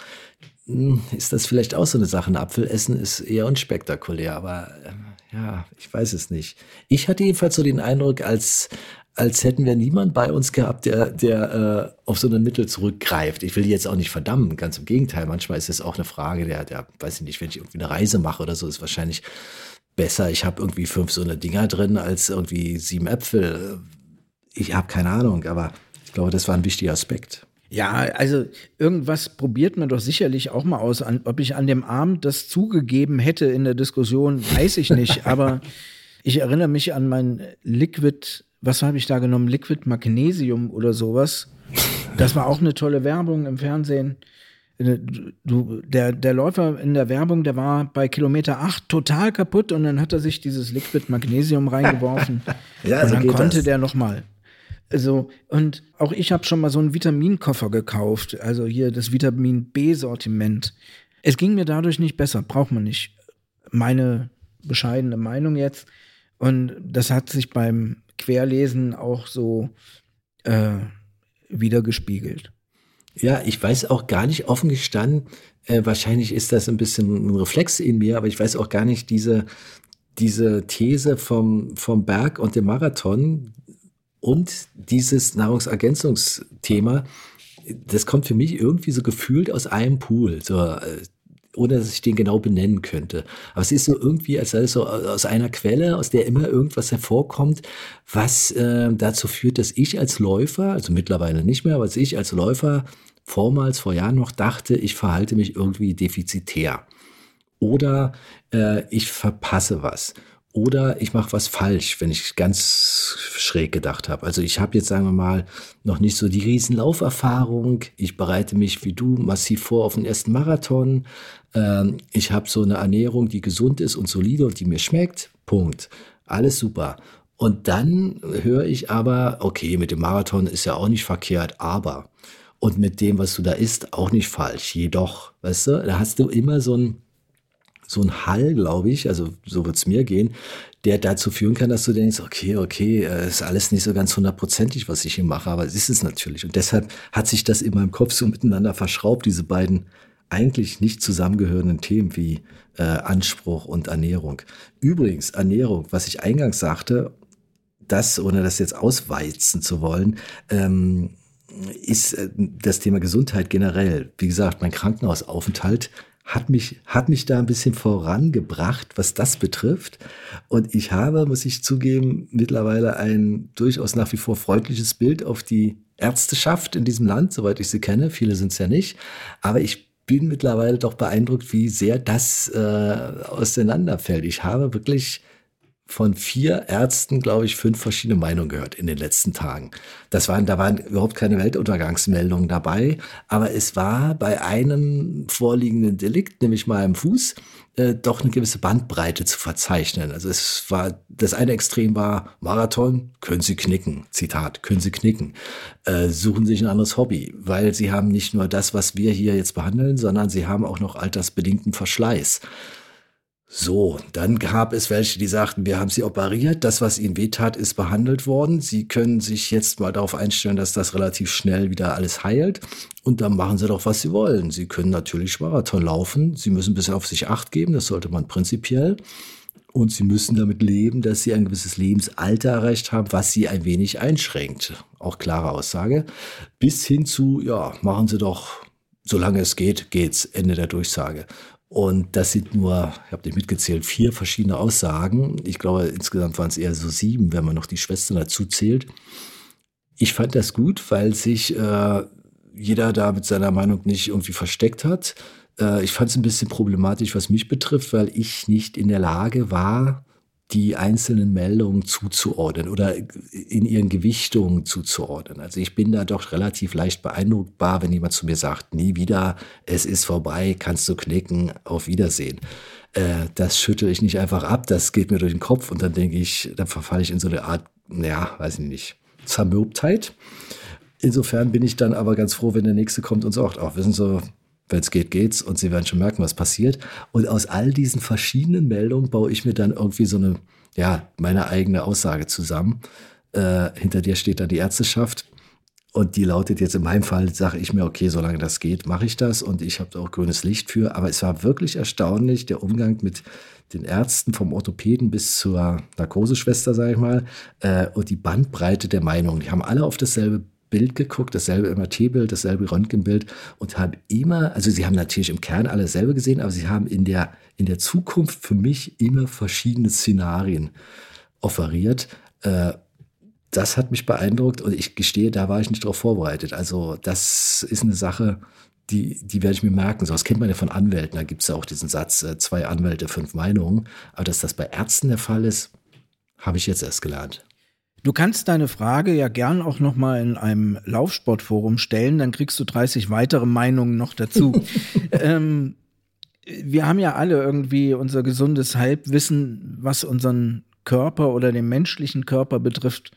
hm, ist das vielleicht auch so eine Sache. Ein Apfel ist eher unspektakulär, aber äh, ja, ich weiß es nicht. Ich hatte jedenfalls so den Eindruck, als, als hätten wir niemand bei uns gehabt, der, der äh, auf so ein Mittel zurückgreift. Ich will die jetzt auch nicht verdammen, ganz im Gegenteil. Manchmal ist es auch eine Frage der, der, weiß ich nicht, wenn ich irgendwie eine Reise mache oder so, ist wahrscheinlich besser. Ich habe irgendwie fünf so eine Dinger drin als irgendwie sieben Äpfel. Ich habe keine Ahnung, aber ich glaube, das war ein wichtiger Aspekt. Ja, also irgendwas probiert man doch sicherlich auch mal aus. An, ob ich an dem Abend das zugegeben hätte in der Diskussion, weiß ich nicht. aber ich erinnere mich an mein Liquid was habe ich da genommen? Liquid Magnesium oder sowas. Das war auch eine tolle Werbung im Fernsehen. Äh, du, der, der Läufer in der Werbung, der war bei Kilometer 8 total kaputt und dann hat er sich dieses Liquid Magnesium reingeworfen. ja, und dann konnte das. der nochmal. Also, und auch ich habe schon mal so einen Vitaminkoffer gekauft, also hier das Vitamin B-Sortiment. Es ging mir dadurch nicht besser, braucht man nicht. Meine bescheidene Meinung jetzt. Und das hat sich beim Querlesen auch so äh, wiedergespiegelt. Ja, ich weiß auch gar nicht offen gestanden, äh, wahrscheinlich ist das ein bisschen ein Reflex in mir, aber ich weiß auch gar nicht, diese, diese These vom, vom Berg und dem Marathon und dieses Nahrungsergänzungsthema, das kommt für mich irgendwie so gefühlt aus einem Pool. So, äh, ohne dass ich den genau benennen könnte. Aber es ist so irgendwie, als sei es so aus einer Quelle, aus der immer irgendwas hervorkommt, was äh, dazu führt, dass ich als Läufer, also mittlerweile nicht mehr, aber als ich als Läufer vormals vor Jahren noch dachte, ich verhalte mich irgendwie defizitär. Oder äh, ich verpasse was. oder ich mache was falsch, wenn ich ganz schräg gedacht habe. Also ich habe jetzt, sagen wir mal, noch nicht so die Riesenlauferfahrung. Ich bereite mich wie du massiv vor auf den ersten Marathon. Ähm, ich habe so eine Ernährung, die gesund ist und solide und die mir schmeckt. Punkt. Alles super. Und dann höre ich aber, okay, mit dem Marathon ist ja auch nicht verkehrt, aber und mit dem, was du da isst, auch nicht falsch. Jedoch, weißt du, da hast du immer so ein so ein Hall, glaube ich, also so wird's mir gehen, der dazu führen kann, dass du denkst, okay, okay, äh, ist alles nicht so ganz hundertprozentig, was ich hier mache, aber es ist es natürlich. Und deshalb hat sich das in meinem Kopf so miteinander verschraubt, diese beiden eigentlich nicht zusammengehörenden Themen wie äh, Anspruch und Ernährung. Übrigens, Ernährung, was ich eingangs sagte, das, ohne das jetzt ausweizen zu wollen, ähm, ist äh, das Thema Gesundheit generell. Wie gesagt, mein Krankenhausaufenthalt hat mich, hat mich da ein bisschen vorangebracht, was das betrifft. Und ich habe, muss ich zugeben, mittlerweile ein durchaus nach wie vor freundliches Bild auf die Ärzteschaft in diesem Land, soweit ich sie kenne. Viele sind es ja nicht. Aber ich bin mittlerweile doch beeindruckt, wie sehr das äh, auseinanderfällt. Ich habe wirklich von vier Ärzten, glaube ich, fünf verschiedene Meinungen gehört in den letzten Tagen. Das waren, da waren überhaupt keine Weltuntergangsmeldungen dabei, aber es war bei einem vorliegenden Delikt, nämlich mal im Fuß, äh, doch eine gewisse Bandbreite zu verzeichnen. Also es war, das eine Extrem war Marathon, können Sie knicken, Zitat, können Sie knicken. Äh, suchen Sie sich ein anderes Hobby, weil Sie haben nicht nur das, was wir hier jetzt behandeln, sondern Sie haben auch noch altersbedingten Verschleiß. So, dann gab es welche, die sagten, wir haben sie operiert, das, was ihnen wehtat, ist behandelt worden. Sie können sich jetzt mal darauf einstellen, dass das relativ schnell wieder alles heilt. Und dann machen sie doch, was sie wollen. Sie können natürlich Marathon laufen. Sie müssen bisschen auf sich acht geben, das sollte man prinzipiell. Und sie müssen damit leben, dass sie ein gewisses Lebensalter erreicht haben, was sie ein wenig einschränkt. Auch klare Aussage. Bis hin zu, ja, machen sie doch, solange es geht, geht's. Ende der Durchsage. Und das sind nur, ich habe nicht mitgezählt, vier verschiedene Aussagen. Ich glaube, insgesamt waren es eher so sieben, wenn man noch die Schwestern dazu zählt. Ich fand das gut, weil sich äh, jeder da mit seiner Meinung nicht irgendwie versteckt hat. Äh, ich fand es ein bisschen problematisch, was mich betrifft, weil ich nicht in der Lage war, die einzelnen Meldungen zuzuordnen oder in ihren Gewichtungen zuzuordnen. Also ich bin da doch relativ leicht beeindruckbar, wenn jemand zu mir sagt, nie wieder, es ist vorbei, kannst du knicken, auf Wiedersehen. Äh, das schüttel ich nicht einfach ab, das geht mir durch den Kopf und dann denke ich, dann verfalle ich in so eine Art, naja, weiß ich nicht, Zermürbtheit. Insofern bin ich dann aber ganz froh, wenn der Nächste kommt und sagt, ach, wissen Sie, wenn es geht, geht's und Sie werden schon merken, was passiert. Und aus all diesen verschiedenen Meldungen baue ich mir dann irgendwie so eine, ja, meine eigene Aussage zusammen. Äh, hinter dir steht dann die Ärzteschaft. Und die lautet jetzt in meinem Fall, sage ich mir, okay, solange das geht, mache ich das. Und ich habe da auch grünes Licht für. Aber es war wirklich erstaunlich, der Umgang mit den Ärzten, vom Orthopäden bis zur Narkoseschwester, sage ich mal, äh, und die Bandbreite der Meinungen. Die haben alle auf dasselbe Bild geguckt, dasselbe MRT-Bild, dasselbe Röntgenbild und haben immer, also sie haben natürlich im Kern alle selber gesehen, aber sie haben in der, in der Zukunft für mich immer verschiedene Szenarien offeriert. Äh, das hat mich beeindruckt und ich gestehe, da war ich nicht darauf vorbereitet. Also das ist eine Sache, die, die werde ich mir merken. So, das kennt man ja von Anwälten. Da gibt es ja auch diesen Satz, äh, zwei Anwälte, fünf Meinungen. Aber dass das bei Ärzten der Fall ist, habe ich jetzt erst gelernt. Du kannst deine Frage ja gern auch noch mal in einem Laufsportforum stellen, dann kriegst du 30 weitere Meinungen noch dazu. ähm, wir haben ja alle irgendwie unser gesundes Halbwissen, was unseren Körper oder den menschlichen Körper betrifft,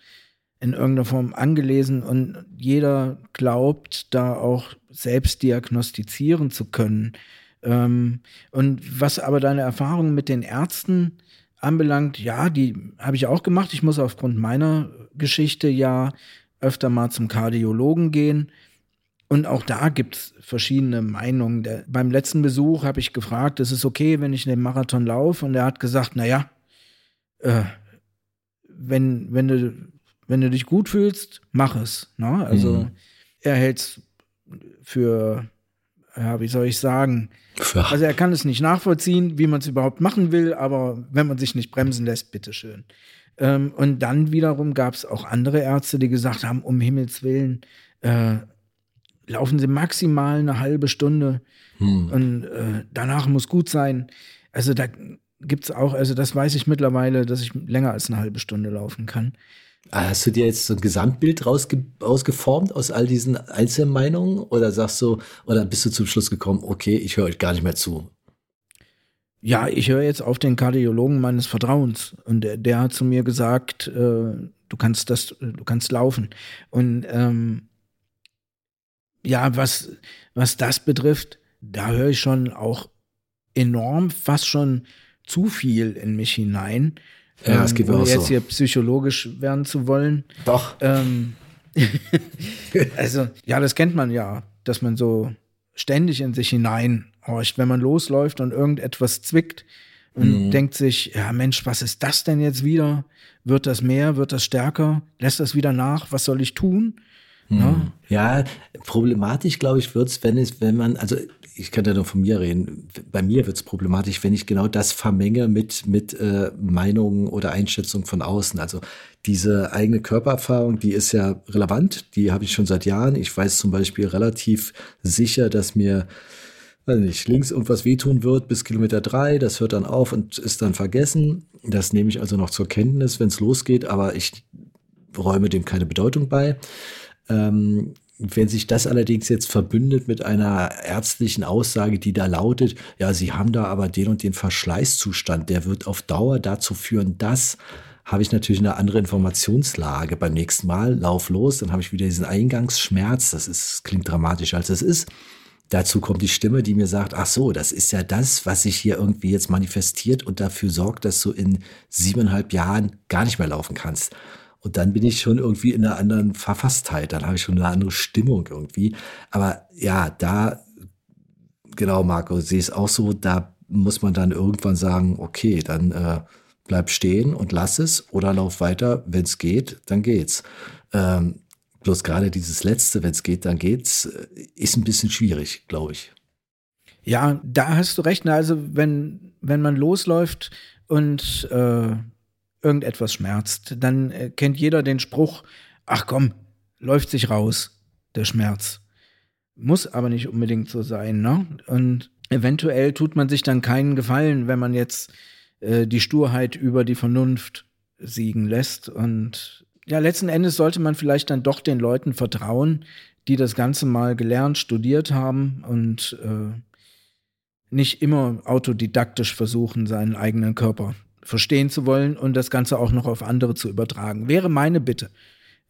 in irgendeiner Form angelesen und jeder glaubt, da auch selbst diagnostizieren zu können. Ähm, und was aber deine Erfahrungen mit den Ärzten anbelangt, ja, die habe ich auch gemacht. Ich muss aufgrund meiner Geschichte ja öfter mal zum Kardiologen gehen. Und auch da gibt es verschiedene Meinungen. Der, beim letzten Besuch habe ich gefragt, ist es okay, wenn ich den Marathon laufe? Und er hat gesagt, naja, äh, wenn, wenn, du, wenn du dich gut fühlst, mach es. Ne? Also mhm. er hält es für ja, wie soll ich sagen? Also er kann es nicht nachvollziehen, wie man es überhaupt machen will, aber wenn man sich nicht bremsen lässt, bitteschön. Ähm, und dann wiederum gab es auch andere Ärzte, die gesagt haben, um Himmels Willen, äh, laufen Sie maximal eine halbe Stunde hm. und äh, danach muss gut sein. Also da gibt es auch, also das weiß ich mittlerweile, dass ich länger als eine halbe Stunde laufen kann. Ah, Hast du dir jetzt so ein Gesamtbild rausge ausgeformt aus all diesen Einzelmeinungen oder sagst du, oder bist du zum Schluss gekommen, okay, ich höre euch gar nicht mehr zu? Ja, ich höre jetzt auf den Kardiologen meines Vertrauens und der, der hat zu mir gesagt, äh, du kannst das, du kannst laufen. Und ähm, ja, was, was das betrifft, da höre ich schon auch enorm, fast schon zu viel in mich hinein. Ja, es geht mir ohne auch jetzt so. hier psychologisch werden zu wollen. Doch. Ähm, also, ja, das kennt man ja, dass man so ständig in sich hineinhorcht, wenn man losläuft und irgendetwas zwickt und Mhm. denkt sich, ja Mensch, was ist das denn jetzt wieder? Wird das mehr? Wird das stärker? Lässt das wieder nach? Was soll ich tun? Ja, Ja, problematisch, glaube ich, wird's, wenn es, wenn man, also ich kann ja nur von mir reden, bei mir wird's problematisch, wenn ich genau das vermenge mit, mit äh, Meinungen oder Einschätzungen von außen. Also diese eigene Körpererfahrung, die ist ja relevant, die habe ich schon seit Jahren. Ich weiß zum Beispiel relativ sicher, dass mir weiß nicht, links irgendwas wehtun wird bis Kilometer drei, das hört dann auf und ist dann vergessen. Das nehme ich also noch zur Kenntnis, wenn es losgeht, aber ich räume dem keine Bedeutung bei. Ähm, wenn sich das allerdings jetzt verbündet mit einer ärztlichen Aussage, die da lautet, ja, Sie haben da aber den und den Verschleißzustand, der wird auf Dauer dazu führen, dass habe ich natürlich eine andere Informationslage beim nächsten Mal, lauf los, dann habe ich wieder diesen Eingangsschmerz, das ist, klingt dramatischer als es ist. Dazu kommt die Stimme, die mir sagt, ach so, das ist ja das, was sich hier irgendwie jetzt manifestiert und dafür sorgt, dass du in siebeneinhalb Jahren gar nicht mehr laufen kannst. Und dann bin ich schon irgendwie in einer anderen Verfasstheit, dann habe ich schon eine andere Stimmung irgendwie. Aber ja, da, genau, Marco, sehe es auch so, da muss man dann irgendwann sagen, okay, dann äh, bleib stehen und lass es oder lauf weiter, wenn es geht, dann geht's. Ähm, bloß gerade dieses letzte, wenn es geht, dann geht's, äh, ist ein bisschen schwierig, glaube ich. Ja, da hast du recht. Also wenn, wenn man losläuft und äh, irgendetwas schmerzt, dann äh, kennt jeder den Spruch, ach komm, läuft sich raus, der Schmerz. Muss aber nicht unbedingt so sein, ne? Und eventuell tut man sich dann keinen Gefallen, wenn man jetzt äh, die Sturheit über die Vernunft siegen lässt. Und ja, letzten Endes sollte man vielleicht dann doch den Leuten vertrauen, die das Ganze mal gelernt, studiert haben und äh, nicht immer autodidaktisch versuchen, seinen eigenen Körper verstehen zu wollen und das Ganze auch noch auf andere zu übertragen. Wäre meine Bitte,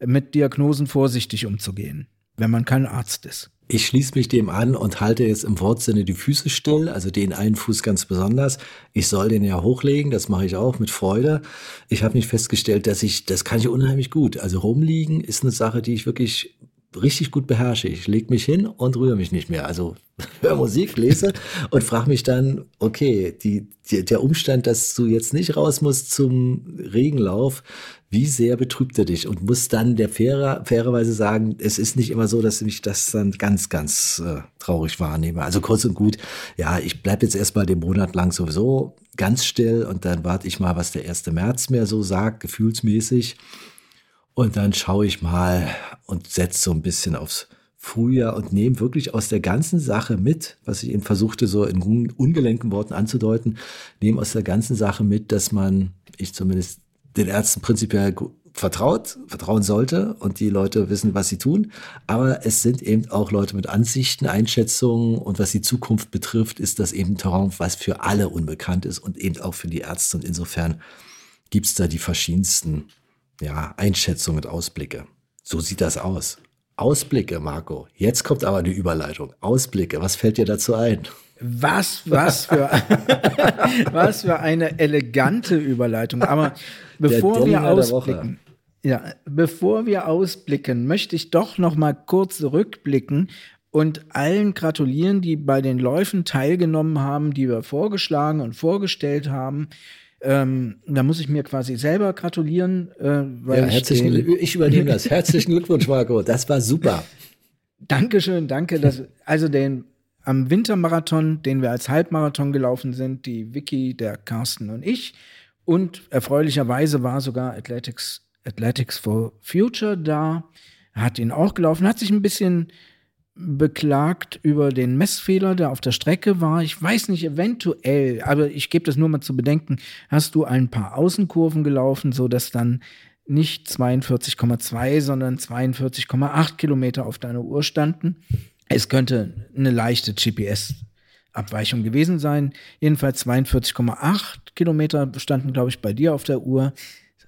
mit Diagnosen vorsichtig umzugehen, wenn man kein Arzt ist. Ich schließe mich dem an und halte jetzt im Wortsinne die Füße still, also den einen Fuß ganz besonders. Ich soll den ja hochlegen, das mache ich auch mit Freude. Ich habe nicht festgestellt, dass ich, das kann ich unheimlich gut. Also rumliegen ist eine Sache, die ich wirklich richtig gut beherrsche. Ich leg mich hin und rühre mich nicht mehr. Also höre Musik, lese und frage mich dann, okay, die, die, der Umstand, dass du jetzt nicht raus musst zum Regenlauf, wie sehr betrübt er dich? Und muss dann der fairer, fairerweise sagen, es ist nicht immer so, dass ich das dann ganz, ganz äh, traurig wahrnehme. Also kurz und gut, ja, ich bleib jetzt erstmal den Monat lang sowieso ganz still und dann warte ich mal, was der 1. März mir so sagt, gefühlsmäßig. Und dann schaue ich mal und setze so ein bisschen aufs Frühjahr und nehme wirklich aus der ganzen Sache mit, was ich eben versuchte, so in un- ungelenken Worten anzudeuten, nehme aus der ganzen Sache mit, dass man, ich zumindest den Ärzten prinzipiell vertraut, vertrauen sollte und die Leute wissen, was sie tun. Aber es sind eben auch Leute mit Ansichten, Einschätzungen und was die Zukunft betrifft, ist das eben ein Terrain, was für alle unbekannt ist und eben auch für die Ärzte. Und insofern gibt's da die verschiedensten ja, Einschätzungen und Ausblicke. So sieht das aus. Ausblicke, Marco. Jetzt kommt aber die Überleitung. Ausblicke, was fällt dir dazu ein? Was, was für, was für eine elegante Überleitung. Aber bevor wir ausblicken, ja, bevor wir ausblicken, möchte ich doch noch mal kurz zurückblicken und allen gratulieren, die bei den Läufen teilgenommen haben, die wir vorgeschlagen und vorgestellt haben. Ähm, da muss ich mir quasi selber gratulieren, äh, weil Ja, ich herzlichen den, ich übernehme das. Herzlichen Glückwunsch, Marco. Das war super. Dankeschön, danke. Dass, also den am Wintermarathon, den wir als Halbmarathon gelaufen sind, die Vicky, der Carsten und ich. Und erfreulicherweise war sogar Athletics, Athletics for Future da, hat ihn auch gelaufen, hat sich ein bisschen beklagt über den Messfehler, der auf der Strecke war. Ich weiß nicht, eventuell, aber ich gebe das nur mal zu bedenken, hast du ein paar Außenkurven gelaufen, sodass dann nicht 42,2, sondern 42,8 Kilometer auf deiner Uhr standen. Es könnte eine leichte GPS-Abweichung gewesen sein. Jedenfalls 42,8 Kilometer standen, glaube ich, bei dir auf der Uhr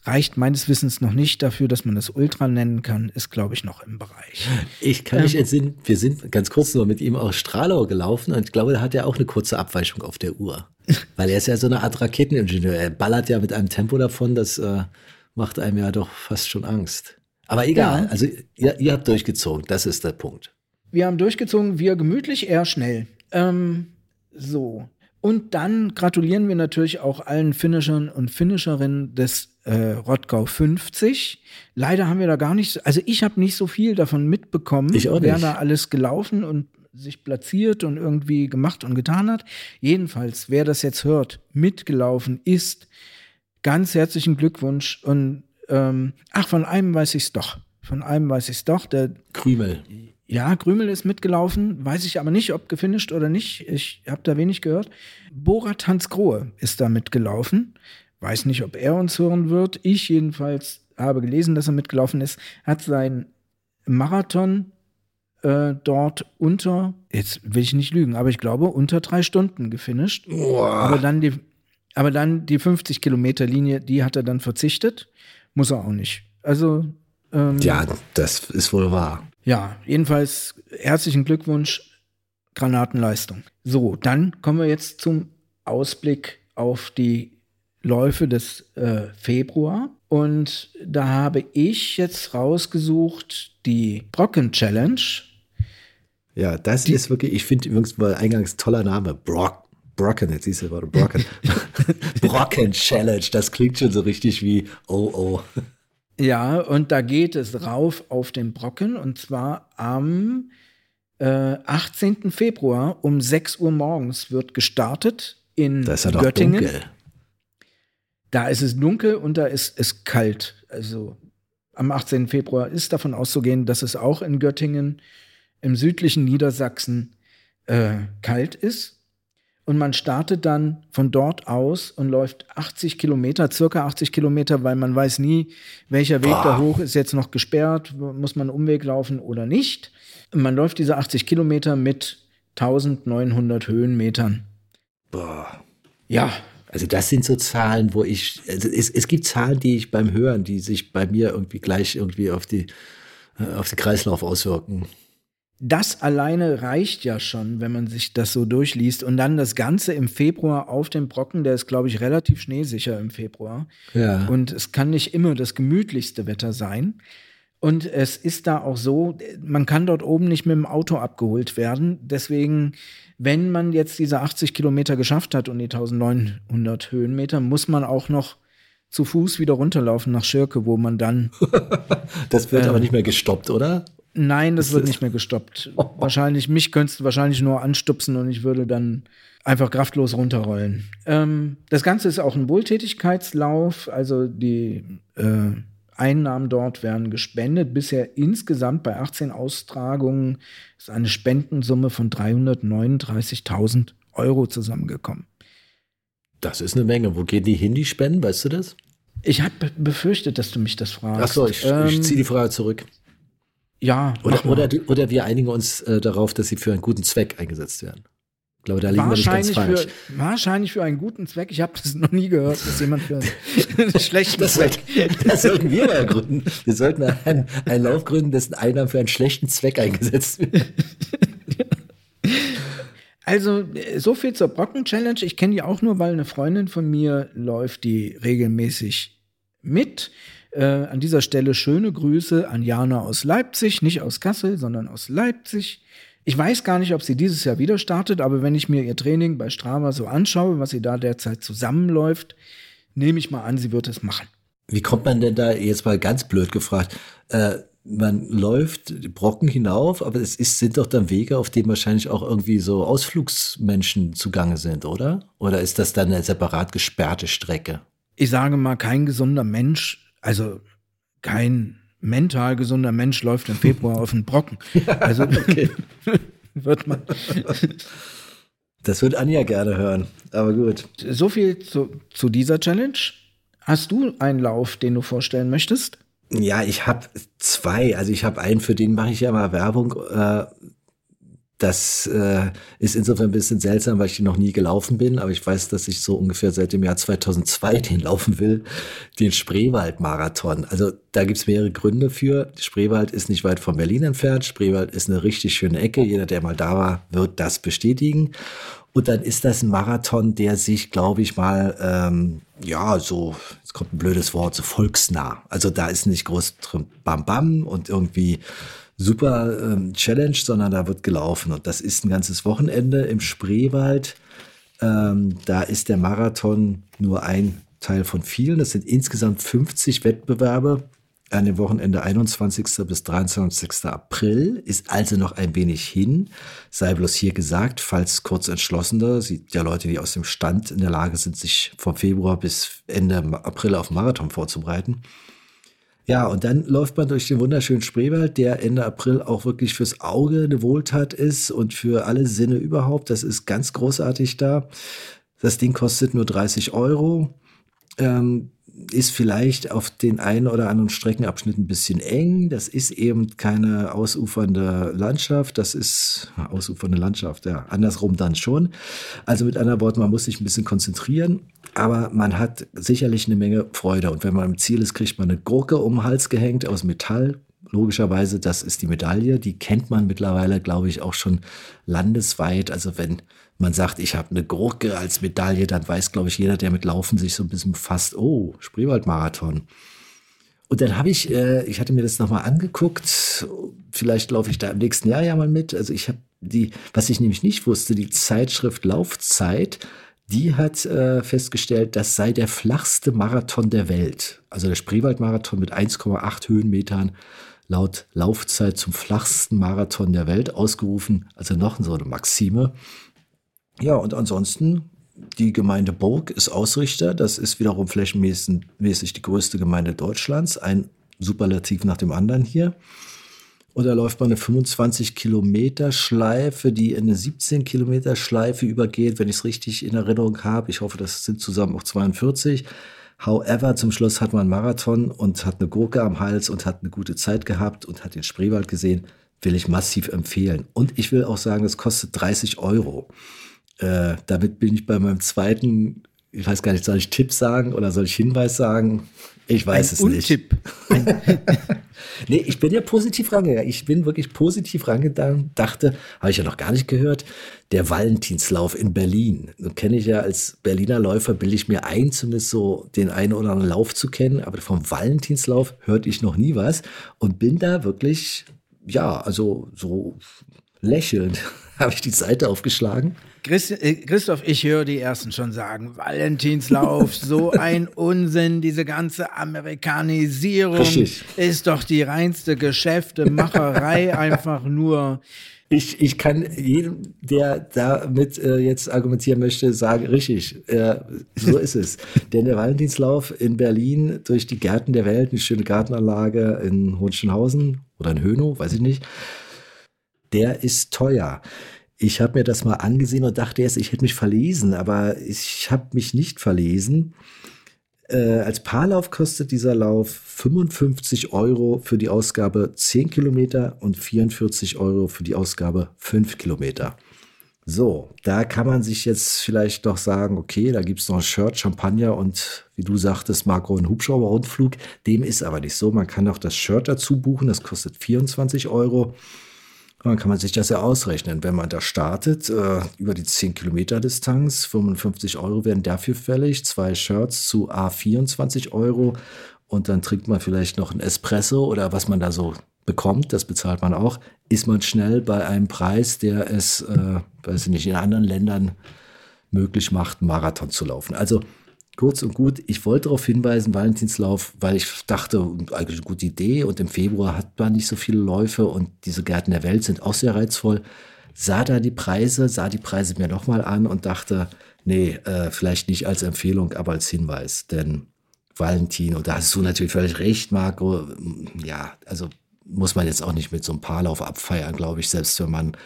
reicht meines Wissens noch nicht dafür, dass man das Ultra nennen kann, ist, glaube ich, noch im Bereich. Ich kann mich ähm, entsinnen, wir sind ganz kurz nur mit ihm aus Stralau gelaufen und ich glaube, da hat er auch eine kurze Abweichung auf der Uhr. Weil er ist ja so eine Art Raketeningenieur. Er ballert ja mit einem Tempo davon, das äh, macht einem ja doch fast schon Angst. Aber egal, ja. also ihr, ihr, habt durchgezogen, das ist der Punkt. Wir haben durchgezogen, wir gemütlich, eher schnell. Ähm, so. Und dann gratulieren wir natürlich auch allen Finishern und Finisherinnen des äh, Rottgau 50. Leider haben wir da gar nicht, also ich habe nicht so viel davon mitbekommen, ich wer da alles gelaufen und sich platziert und irgendwie gemacht und getan hat. Jedenfalls, wer das jetzt hört, mitgelaufen ist, ganz herzlichen Glückwunsch. Und ähm, ach, von einem weiß ich es doch. Von einem weiß ich es doch. Der Krümel. Ja, Krümel ist mitgelaufen, weiß ich aber nicht, ob gefinisht oder nicht. Ich habe da wenig gehört. Borat Hans Grohe ist da mitgelaufen. Weiß nicht, ob er uns hören wird. Ich jedenfalls habe gelesen, dass er mitgelaufen ist, hat seinen Marathon äh, dort unter, jetzt will ich nicht lügen, aber ich glaube unter drei Stunden gefinisht. Boah. Aber dann die, aber dann die 50 Kilometer Linie, die hat er dann verzichtet. Muss er auch nicht. Also ähm, ja, das ist wohl wahr. Ja, jedenfalls herzlichen Glückwunsch, Granatenleistung. So, dann kommen wir jetzt zum Ausblick auf die Läufe des äh, Februar. Und da habe ich jetzt rausgesucht die Brocken Challenge. Ja, das die, ist wirklich, ich finde übrigens mal eingangs toller Name. Brock, Brocken, jetzt siehst du gerade Brocken. Brocken Challenge, das klingt schon so richtig wie oh oh. Ja, und da geht es rauf auf den Brocken und zwar am äh, 18. Februar um 6 Uhr morgens wird gestartet in das ist ja Göttingen. Dunkel. Da ist es dunkel und da ist es kalt. Also am 18. Februar ist davon auszugehen, dass es auch in Göttingen im südlichen Niedersachsen äh, kalt ist. Und man startet dann von dort aus und läuft 80 Kilometer, circa 80 Kilometer, weil man weiß nie, welcher Weg Boah. da hoch ist jetzt noch gesperrt, muss man einen Umweg laufen oder nicht. Und man läuft diese 80 Kilometer mit 1900 Höhenmetern. Boah. Ja, also das sind so Zahlen, wo ich, also es, es gibt Zahlen, die ich beim Hören, die sich bei mir irgendwie gleich irgendwie auf die, äh, auf den Kreislauf auswirken. Das alleine reicht ja schon, wenn man sich das so durchliest. Und dann das Ganze im Februar auf dem Brocken, der ist, glaube ich, relativ schneesicher im Februar. Ja. Und es kann nicht immer das gemütlichste Wetter sein. Und es ist da auch so, man kann dort oben nicht mit dem Auto abgeholt werden. Deswegen wenn man jetzt diese 80 Kilometer geschafft hat und die 1900 Höhenmeter, muss man auch noch zu Fuß wieder runterlaufen nach Schirke, wo man dann. das wird äh, aber nicht mehr gestoppt, oder? Nein, das, das wird nicht mehr gestoppt. Oh. Wahrscheinlich, mich könntest du wahrscheinlich nur anstupsen und ich würde dann einfach kraftlos runterrollen. Ähm, das Ganze ist auch ein Wohltätigkeitslauf, also die äh, Einnahmen dort werden gespendet. Bisher insgesamt bei 18 Austragungen ist eine Spendensumme von 339.000 Euro zusammengekommen. Das ist eine Menge. Wo gehen die hin, die Spenden? Weißt du das? Ich habe befürchtet, dass du mich das fragst. Achso, ich, ähm, ich ziehe die Frage zurück. Ja. Oder, oder, oder wir einigen uns äh, darauf, dass sie für einen guten Zweck eingesetzt werden. Ich glaube, da liegen wir nicht ganz falsch. Für, wahrscheinlich für einen guten Zweck. Ich habe das noch nie gehört, dass jemand für einen schlechten das Zweck. Das sollten wir mal gründen. Wir sollten einen, einen Lauf gründen, dessen Einnahmen für einen schlechten Zweck eingesetzt werden. Also, so viel zur Brocken-Challenge. Ich kenne die auch nur, weil eine Freundin von mir läuft die regelmäßig mit. Äh, an dieser Stelle schöne Grüße an Jana aus Leipzig, nicht aus Kassel, sondern aus Leipzig. Ich weiß gar nicht, ob sie dieses Jahr wieder startet, aber wenn ich mir ihr Training bei Strava so anschaue, was sie da derzeit zusammenläuft, nehme ich mal an, sie wird es machen. Wie kommt man denn da jetzt mal ganz blöd gefragt? Äh, man läuft Brocken hinauf, aber es ist, sind doch dann Wege, auf denen wahrscheinlich auch irgendwie so Ausflugsmenschen zugange sind, oder? Oder ist das dann eine separat gesperrte Strecke? Ich sage mal, kein gesunder Mensch, also kein mental gesunder Mensch läuft im Februar auf den Brocken. Also wird man. Das wird Anja gerne hören, aber gut. So viel zu, zu dieser Challenge. Hast du einen Lauf, den du vorstellen möchtest? Ja, ich habe zwei. Also ich habe einen, für den mache ich ja mal Werbung. Äh, das äh, ist insofern ein bisschen seltsam, weil ich den noch nie gelaufen bin, aber ich weiß, dass ich so ungefähr seit dem Jahr 2002 den laufen will, den Spreewald-Marathon. Also da gibt's mehrere Gründe für. Spreewald ist nicht weit von Berlin entfernt. Spreewald ist eine richtig schöne Ecke. Jeder, der mal da war, wird das bestätigen. Und dann ist das ein Marathon, der sich, glaube ich mal, ähm, ja, so, jetzt kommt ein blödes Wort, so volksnah. Also da ist nicht groß drin Bam Bam und irgendwie super ähm, Challenge, sondern da wird gelaufen. Und das ist ein ganzes Wochenende im Spreewald. Ähm, da ist der Marathon nur ein Teil von vielen. Das sind insgesamt 50 Wettbewerbe an dem Wochenende 21. bis 23. April. Ist also noch ein wenig hin. Sei bloß hier gesagt, falls kurz entschlossener, sieht ja Leute, die aus dem Stand in der Lage sind, sich vom Februar bis Ende April auf Marathon vorzubereiten. Ja, und dann läuft man durch den wunderschönen Spreewald, der Ende April auch wirklich fürs Auge eine Wohltat ist und für alle Sinne überhaupt. Das ist ganz großartig da. Das Ding kostet nur 30 Euro. Ähm, ist vielleicht auf den einen oder anderen Streckenabschnitt ein bisschen eng. Das ist eben keine ausufernde Landschaft. Das ist ausufernde Landschaft, ja. Andersrum dann schon. Also mit anderen Worten, man muss sich ein bisschen konzentrieren, aber man hat sicherlich eine Menge Freude. Und wenn man im Ziel ist, kriegt man eine Gurke um den Hals gehängt aus Metall. Logischerweise, das ist die Medaille. Die kennt man mittlerweile, glaube ich, auch schon landesweit. Also wenn man sagt, ich habe eine Gurke als Medaille, dann weiß, glaube ich, jeder, der mit Laufen sich so ein bisschen befasst, oh, Spreewaldmarathon. Und dann habe ich, äh, ich hatte mir das nochmal angeguckt, vielleicht laufe ich da im nächsten Jahr ja mal mit. Also ich habe die, was ich nämlich nicht wusste, die Zeitschrift Laufzeit, die hat äh, festgestellt, das sei der flachste Marathon der Welt. Also der Spreewaldmarathon mit 1,8 Höhenmetern laut Laufzeit zum flachsten Marathon der Welt ausgerufen. Also noch so eine Maxime. Ja, und ansonsten, die Gemeinde Burg ist Ausrichter. Das ist wiederum flächenmäßig die größte Gemeinde Deutschlands. Ein Superlativ nach dem anderen hier. Und da läuft man eine 25 Kilometer Schleife, die in eine 17 Kilometer Schleife übergeht, wenn ich es richtig in Erinnerung habe. Ich hoffe, das sind zusammen auch 42. However, zum Schluss hat man einen Marathon und hat eine Gurke am Hals und hat eine gute Zeit gehabt und hat den Spreewald gesehen. Will ich massiv empfehlen. Und ich will auch sagen, es kostet 30 Euro. Äh, damit bin ich bei meinem zweiten, ich weiß gar nicht, soll ich Tipp sagen oder soll ich Hinweis sagen? Ich weiß Ein es Untipp. nicht. nee, ich bin ja positiv rangegangen. Ich bin wirklich positiv rangegangen. Dachte, habe ich ja noch gar nicht gehört, der Valentinslauf in Berlin. So kenne ich ja als Berliner Läufer, bilde ich mir ein, zumindest so den einen oder anderen Lauf zu kennen. Aber vom Valentinslauf hörte ich noch nie was und bin da wirklich, ja, also so lächelnd habe ich die Seite aufgeschlagen äh, Christoph, ich höre die ersten schon sagen, Valentinslauf, so ein Unsinn, diese ganze Amerikanisierung Richtig. ist doch die reinste Geschäftemacherei, einfach nur. Ich, ich kann jedem, der damit äh, jetzt argumentieren möchte, sagen, richtig, äh, so ist es. Denn der Valentinslauf in Berlin durch die Gärten der Welt, eine schöne Gartenanlage in Hohenschönhausen oder in Hönow, weiß ich nicht, der ist teuer. Ich habe mir das mal angesehen und dachte erst, ich hätte mich verlesen, aber ich habe mich nicht verlesen. Äh, als Paarlauf kostet dieser Lauf 55 Euro für die Ausgabe 10 Kilometer und 44 Euro für die Ausgabe 5 Kilometer. So, da kann man sich jetzt vielleicht doch sagen, okay, da gibt es noch ein Shirt, Champagner und wie du sagtest, Marco, ein Hubschrauber-Rundflug. Dem ist aber nicht so. Man kann auch das Shirt dazu buchen, das kostet 24 Euro. Dann kann man sich das ja ausrechnen. Wenn man da startet, äh, über die 10 Kilometer Distanz, 55 Euro werden dafür fällig, zwei Shirts zu A24 Euro und dann trinkt man vielleicht noch ein Espresso oder was man da so bekommt, das bezahlt man auch, ist man schnell bei einem Preis, der es, äh, weiß ich nicht, in anderen Ländern möglich macht, Marathon zu laufen. Also kurz und gut, ich wollte darauf hinweisen, Valentinslauf, weil ich dachte, eigentlich eine gute Idee und im Februar hat man nicht so viele Läufe und diese Gärten der Welt sind auch sehr reizvoll. Sah da die Preise, sah die Preise mir nochmal an und dachte, nee, äh, vielleicht nicht als Empfehlung, aber als Hinweis, denn Valentin. Und da hast du natürlich völlig recht, Marco. Ja, also muss man jetzt auch nicht mit so einem Paarlauf abfeiern, glaube ich. Selbst wenn man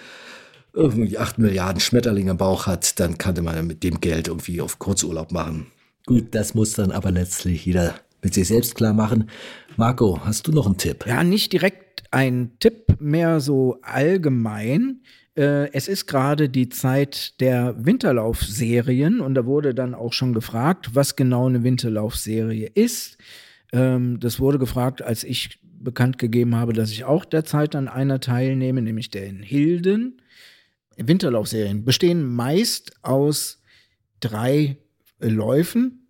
irgendwie acht Milliarden Schmetterlinge im Bauch hat, dann kann man mit dem Geld irgendwie auf Kurzurlaub machen. Gut, das muss dann aber letztlich jeder mit sich selbst klar machen. Marco, hast du noch einen Tipp? Ja, nicht direkt ein Tipp, mehr so allgemein. Äh, es ist gerade die Zeit der Winterlaufserien und da wurde dann auch schon gefragt, was genau eine Winterlaufserie ist. Ähm, das wurde gefragt, als ich bekannt gegeben habe, dass ich auch derzeit an einer teilnehme, nämlich der in Hilden. Winterlaufserien bestehen meist aus drei Läufen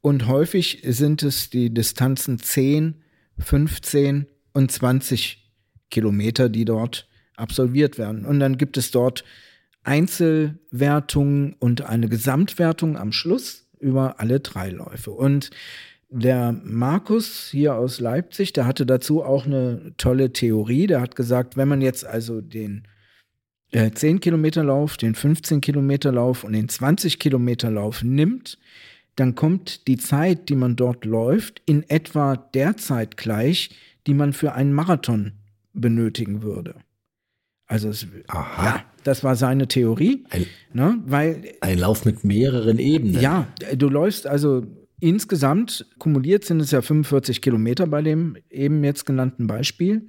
und häufig sind es die Distanzen 10, 15 und 20 Kilometer, die dort absolviert werden. Und dann gibt es dort Einzelwertungen und eine Gesamtwertung am Schluss über alle drei Läufe. Und der Markus hier aus Leipzig, der hatte dazu auch eine tolle Theorie. Der hat gesagt, wenn man jetzt also den äh, 10 Kilometer Lauf, den 15 Kilometer Lauf und den 20 Kilometer Lauf nimmt, dann kommt die Zeit, die man dort läuft, in etwa der Zeit gleich, die man für einen Marathon benötigen würde. Also es, Aha. ja, das war seine Theorie, Ein, ne? weil ein Lauf mit mehreren Ebenen. ja, du läufst also insgesamt kumuliert sind es ja 45 Kilometer bei dem eben jetzt genannten Beispiel,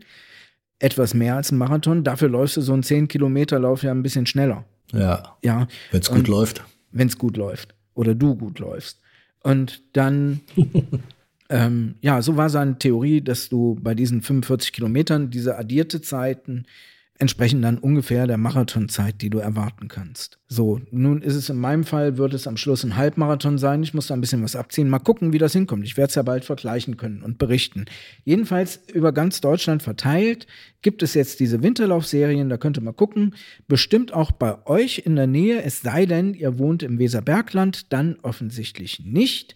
etwas mehr als ein Marathon. Dafür läufst du so einen 10 Kilometer Lauf ja ein bisschen schneller. Ja, Ja, wenn es gut läuft. wenn es gut läuft oder du gut läufst. Und dann, ähm, ja, so war seine Theorie, dass du bei diesen 45 Kilometern diese addierte Zeiten entsprechen dann ungefähr der Marathonzeit, die du erwarten kannst. So, nun ist es in meinem Fall, wird es am Schluss ein Halbmarathon sein. Ich muss da ein bisschen was abziehen. Mal gucken, wie das hinkommt. Ich werde es ja bald vergleichen können und berichten. Jedenfalls über ganz Deutschland verteilt gibt es jetzt diese Winterlaufserien. Da könnt ihr mal gucken. Bestimmt auch bei euch in der Nähe, es sei denn, ihr wohnt im Weserbergland, dann offensichtlich nicht.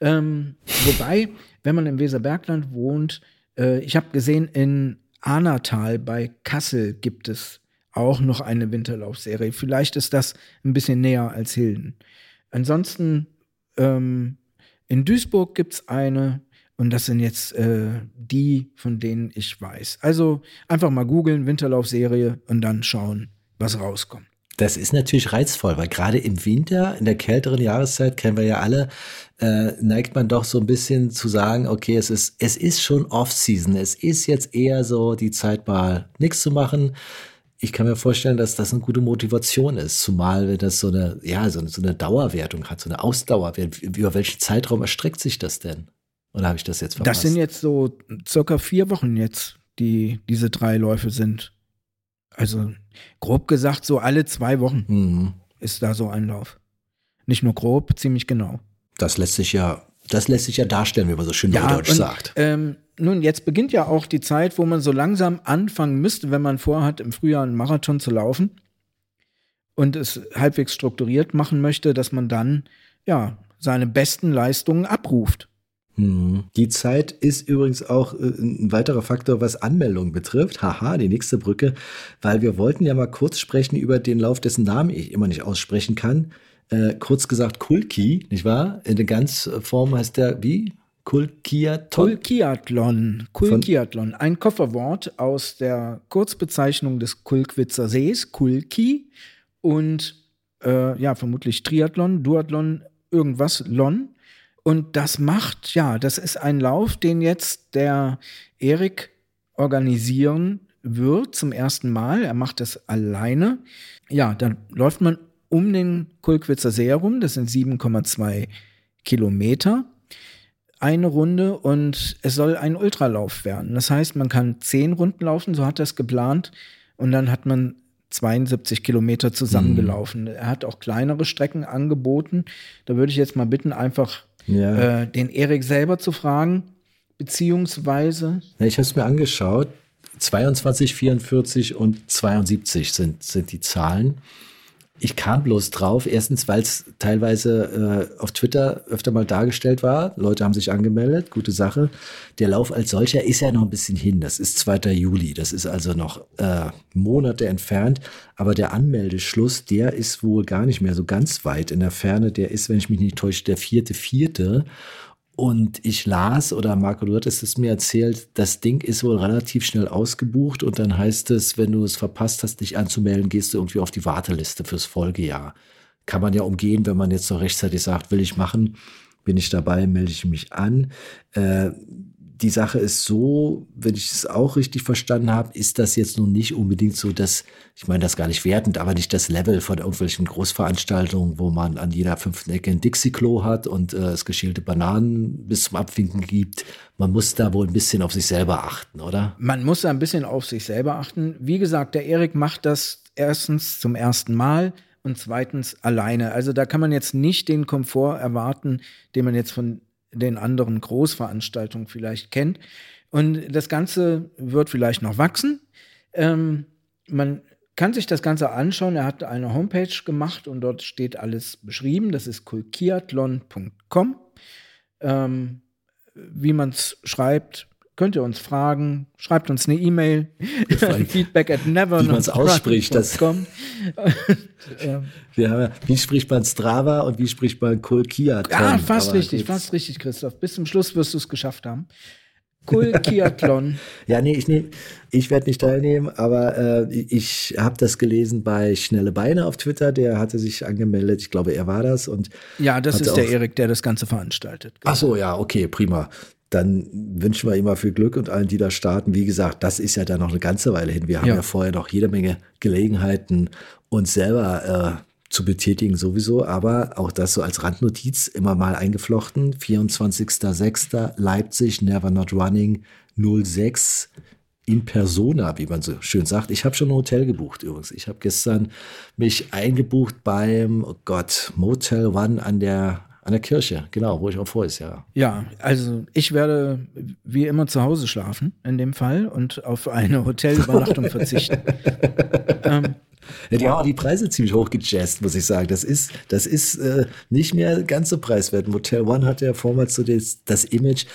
Ähm, wobei, wenn man im Weserbergland wohnt, äh, ich habe gesehen, in Ahnatal bei Kassel gibt es auch noch eine Winterlaufserie. Vielleicht ist das ein bisschen näher als Hilden. Ansonsten ähm, in Duisburg gibt es eine und das sind jetzt äh, die, von denen ich weiß. Also einfach mal googeln, Winterlaufserie und dann schauen, was rauskommt. Das ist natürlich reizvoll, weil gerade im Winter, in der kälteren Jahreszeit, kennen wir ja alle, äh, neigt man doch so ein bisschen zu sagen, okay, es ist, es ist schon Off-Season. Es ist jetzt eher so die Zeit mal nichts zu machen. Ich kann mir vorstellen, dass das eine gute Motivation ist, zumal wenn das so eine, ja, so, eine- so eine Dauerwertung hat, so eine Ausdauerwertung. Über welchen Zeitraum erstreckt sich das denn? Oder habe ich das jetzt verpasst? Das sind jetzt so circa vier Wochen jetzt, die diese drei Läufe sind. Also grob gesagt, so alle zwei Wochen Mhm. ist da so ein Lauf. Nicht nur grob, ziemlich genau. Das lässt sich ja, das lässt sich ja darstellen, wie man so schön neudeutsch und, sagt. Ähm, nun, jetzt beginnt ja auch die Zeit, wo man so langsam anfangen müsste, wenn man vorhat, im Frühjahr einen Marathon zu laufen und es halbwegs strukturiert machen möchte, dass man dann ja seine besten Leistungen abruft. Mhm. Die Zeit ist übrigens auch äh, ein weiterer Faktor, was Anmeldungen betrifft. Haha, die nächste Brücke, weil wir wollten ja mal kurz sprechen über den Lauf, dessen Namen ich immer nicht aussprechen kann. Äh, kurz gesagt Kulki, nicht wahr? In der Ganzform heißt der wie? Kulkiaton? Kulkiathlon. Kulkiathlon. Ein Kofferwort aus der Kurzbezeichnung des Kulkwitzer Sees, Kulki. Und äh, ja, vermutlich Triathlon, Duathlon, irgendwas, Lon. Und das macht, ja, das ist ein Lauf, den jetzt der Erik organisieren wird zum ersten Mal. Er macht das alleine. Ja, dann läuft man um den Kulkwitzer See herum. Das sind 7,2 Kilometer eine Runde und es soll ein Ultralauf werden. Das heißt, man kann zehn Runden laufen, so hat er es geplant. Und dann hat man 72 Kilometer zusammengelaufen. Er hat auch kleinere Strecken angeboten. Da würde ich jetzt mal bitten, einfach Ja. äh, den Erik selber zu fragen, beziehungsweise ich habe es mir angeschaut. 22, 44 und 72 sind, sind die Zahlen. Ich kam bloß drauf, erstens, weil es teilweise äh, auf Twitter öfter mal dargestellt war. Leute haben sich angemeldet, gute Sache. Der Lauf als solcher ist ja noch ein bisschen hin. Das ist 2. Juli. Das ist also noch äh, Monate entfernt. Aber der Anmeldeschluss, der ist wohl gar nicht mehr so ganz weit in der Ferne. Der ist, wenn ich mich nicht täusche, der vierte, vierte. Und ich las, oder Marco, du hattest es mir erzählt, das Ding ist wohl relativ schnell ausgebucht und dann heißt es, wenn du es verpasst hast, dich anzumelden, gehst du irgendwie auf die Warteliste fürs Folgejahr. Kann man ja umgehen, wenn man jetzt noch rechtzeitig sagt, will ich machen, bin ich dabei, melde ich mich an. Äh, die Sache ist so, wenn ich es auch richtig verstanden habe, ist das jetzt nun nicht unbedingt so, dass, ich meine das gar nicht wertend, aber nicht das Level von irgendwelchen Großveranstaltungen, wo man an jeder fünften Ecke ein Dixie-Klo hat und äh, es geschälte Bananen bis zum Abwinken gibt. Man muss da wohl ein bisschen auf sich selber achten, oder? Man muss da ein bisschen auf sich selber achten. Wie gesagt, der Erik macht das erstens zum ersten Mal und zweitens alleine. Also da kann man jetzt nicht den Komfort erwarten, den man jetzt von den anderen Großveranstaltungen vielleicht kennt. Und das Ganze wird vielleicht noch wachsen. Ähm, man kann sich das Ganze anschauen. Er hat eine Homepage gemacht und dort steht alles beschrieben. Das ist kulkiathlon.com. Ähm, wie man es schreibt, könnt ihr uns fragen. Schreibt uns eine E-Mail. Feedback at never. Wie man es ausspricht. Das, Ähm, haben ja, wie spricht man Strava und wie spricht man Kulkiathlon? Ah, fast Aber richtig, fast richtig, Christoph. Bis zum Schluss wirst du es geschafft haben. Kulkiathlon. Ja, nee, ich, nehm, ich werde nicht teilnehmen, aber äh, ich habe das gelesen bei Schnelle Beine auf Twitter. Der hatte sich angemeldet. Ich glaube, er war das. Und Ja, das ist der Erik, der das Ganze veranstaltet. ach so, ja, okay, prima. Dann wünschen wir ihm mal viel Glück und allen, die da starten. Wie gesagt, das ist ja dann noch eine ganze Weile hin. Wir haben Ja. ja, vorher noch jede Menge Gelegenheiten, uns selber äh, zu betätigen sowieso. Aber auch das so als Randnotiz immer mal eingeflochten. 24.06. Leipzig, Never Not Running 06 in persona, wie man so schön sagt. Ich habe schon ein Hotel gebucht übrigens. Ich habe gestern mich eingebucht beim, oh Gott, Motel One an der, an der Kirche. Genau, wo ich auch vorher ist, ja. Ja, also ich werde wie immer zu Hause schlafen in dem Fall und auf eine Hotelübernachtung verzichten. ähm, Ja, die haben auch die Preise ziemlich hoch gejazzt, muss ich sagen. Das ist, das ist äh, nicht mehr ganz so preiswert. Motel One hatte ja vormals so das, das Image,